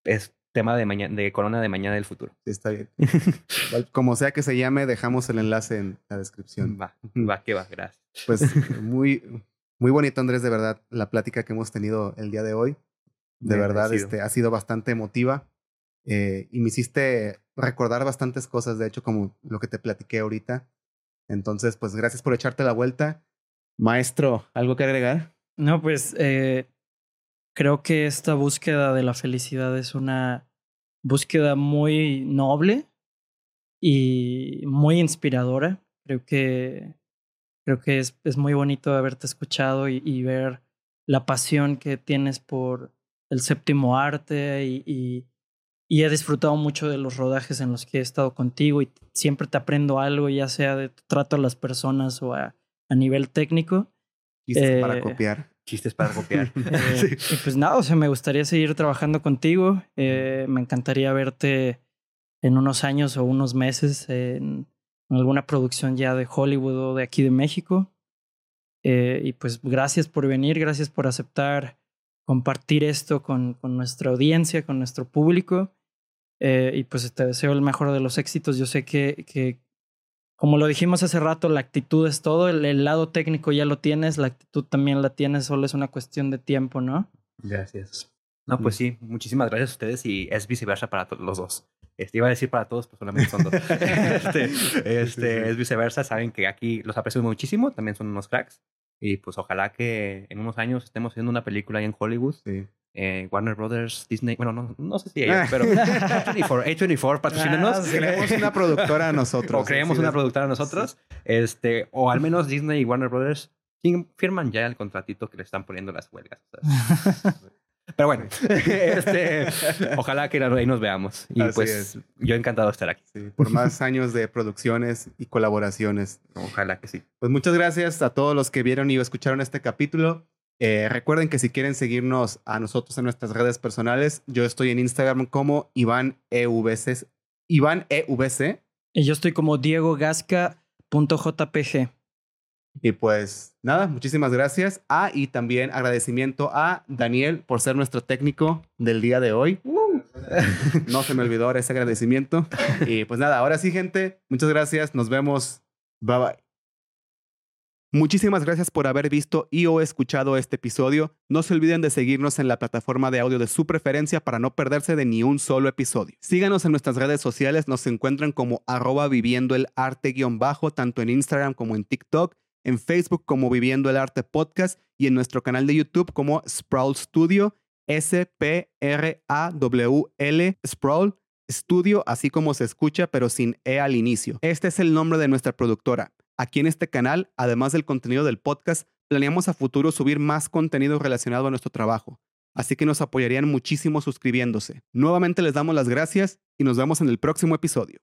Es tema de mañana, de Corona de mañana del futuro. Sí, está bien. Como sea que se llame, dejamos el enlace en la descripción. Va, va, que va, gracias. Pues muy, muy bonito, Andrés, de verdad, la plática que hemos tenido el día de hoy. De verdad, este, ha sido bastante emotiva. Eh, y me hiciste recordar bastantes cosas, de hecho, como lo que te platiqué ahorita. Entonces, pues gracias por echarte la vuelta. Maestro, ¿algo que agregar? No, pues eh, creo que esta búsqueda de la felicidad es una búsqueda muy noble y muy inspiradora. Creo que creo que es, es muy bonito haberte escuchado y, ver la pasión que tienes por el séptimo arte y, y, he disfrutado mucho de los rodajes en los que he estado contigo y siempre te aprendo algo, ya sea de trato a las personas o a a nivel técnico. Chistes para eh, copiar. Chistes para copiar. Eh, pues nada, o sea, me gustaría seguir trabajando contigo. Eh, me encantaría verte en unos años o unos meses en, alguna producción ya de Hollywood o de aquí de México. y pues gracias por venir, gracias por aceptar compartir esto con, con nuestra audiencia, con nuestro público. Y pues te deseo el mejor de los éxitos. Yo sé que, que como lo dijimos hace rato, la actitud es todo, el, lado técnico ya lo tienes, la actitud también la tienes, solo es una cuestión de tiempo, ¿no? Gracias. No, pues sí, muchísimas gracias a ustedes y es viceversa para los dos. Este, iba a decir para todos, pero solamente son dos. este, este, es viceversa, saben que aquí los aprecio muchísimo, también son unos cracks. Y pues ojalá que en unos años estemos haciendo una película ahí en Hollywood. Sí eh, Warner Brothers, Disney, bueno, no, no sé si ellos, pero A24, A24 patrocínenos. Ah, creemos una productora a nosotros. O creemos una productora a nosotros, este, o al menos Disney y Warner Brothers firman ya el contratito que le están poniendo las huelgas. Pero bueno, este, ojalá que ahí nos veamos. Y pues yo encantado de estar aquí. por más años de producciones y colaboraciones. Ojalá que sí. Pues muchas gracias a todos los que vieron y escucharon este capítulo. Eh, recuerden que si quieren seguirnos a nosotros en nuestras redes personales, yo estoy en Instagram como Iván EVC. Iván EVC. Y yo estoy como Diego Gasca.jpg. Y pues nada, muchísimas gracias. Ah, y también agradecimiento a Daniel por ser nuestro técnico del día de hoy. Uh. no se me olvidó ese agradecimiento. Y pues nada, ahora sí, gente, muchas gracias. Nos vemos. Bye bye. Muchísimas gracias por haber visto y o escuchado este episodio. No se olviden de seguirnos en la plataforma de audio de su preferencia para no perderse de ni un solo episodio. Síganos en nuestras redes sociales, nos encuentran como arroba viviendo el arte guion bajo, tanto en Instagram como en TikTok, en Facebook como Viviendo el Arte Podcast y en nuestro canal de YouTube como Sprawl Studio, S-P-R-A-W-L, Sprawl Studio, así como se escucha, pero sin E al inicio. Este es el nombre de nuestra productora. Aquí en este canal, además del contenido del podcast, planeamos a futuro subir más contenido relacionado a nuestro trabajo, así que nos apoyarían muchísimo suscribiéndose. Nuevamente les damos las gracias y nos vemos en el próximo episodio.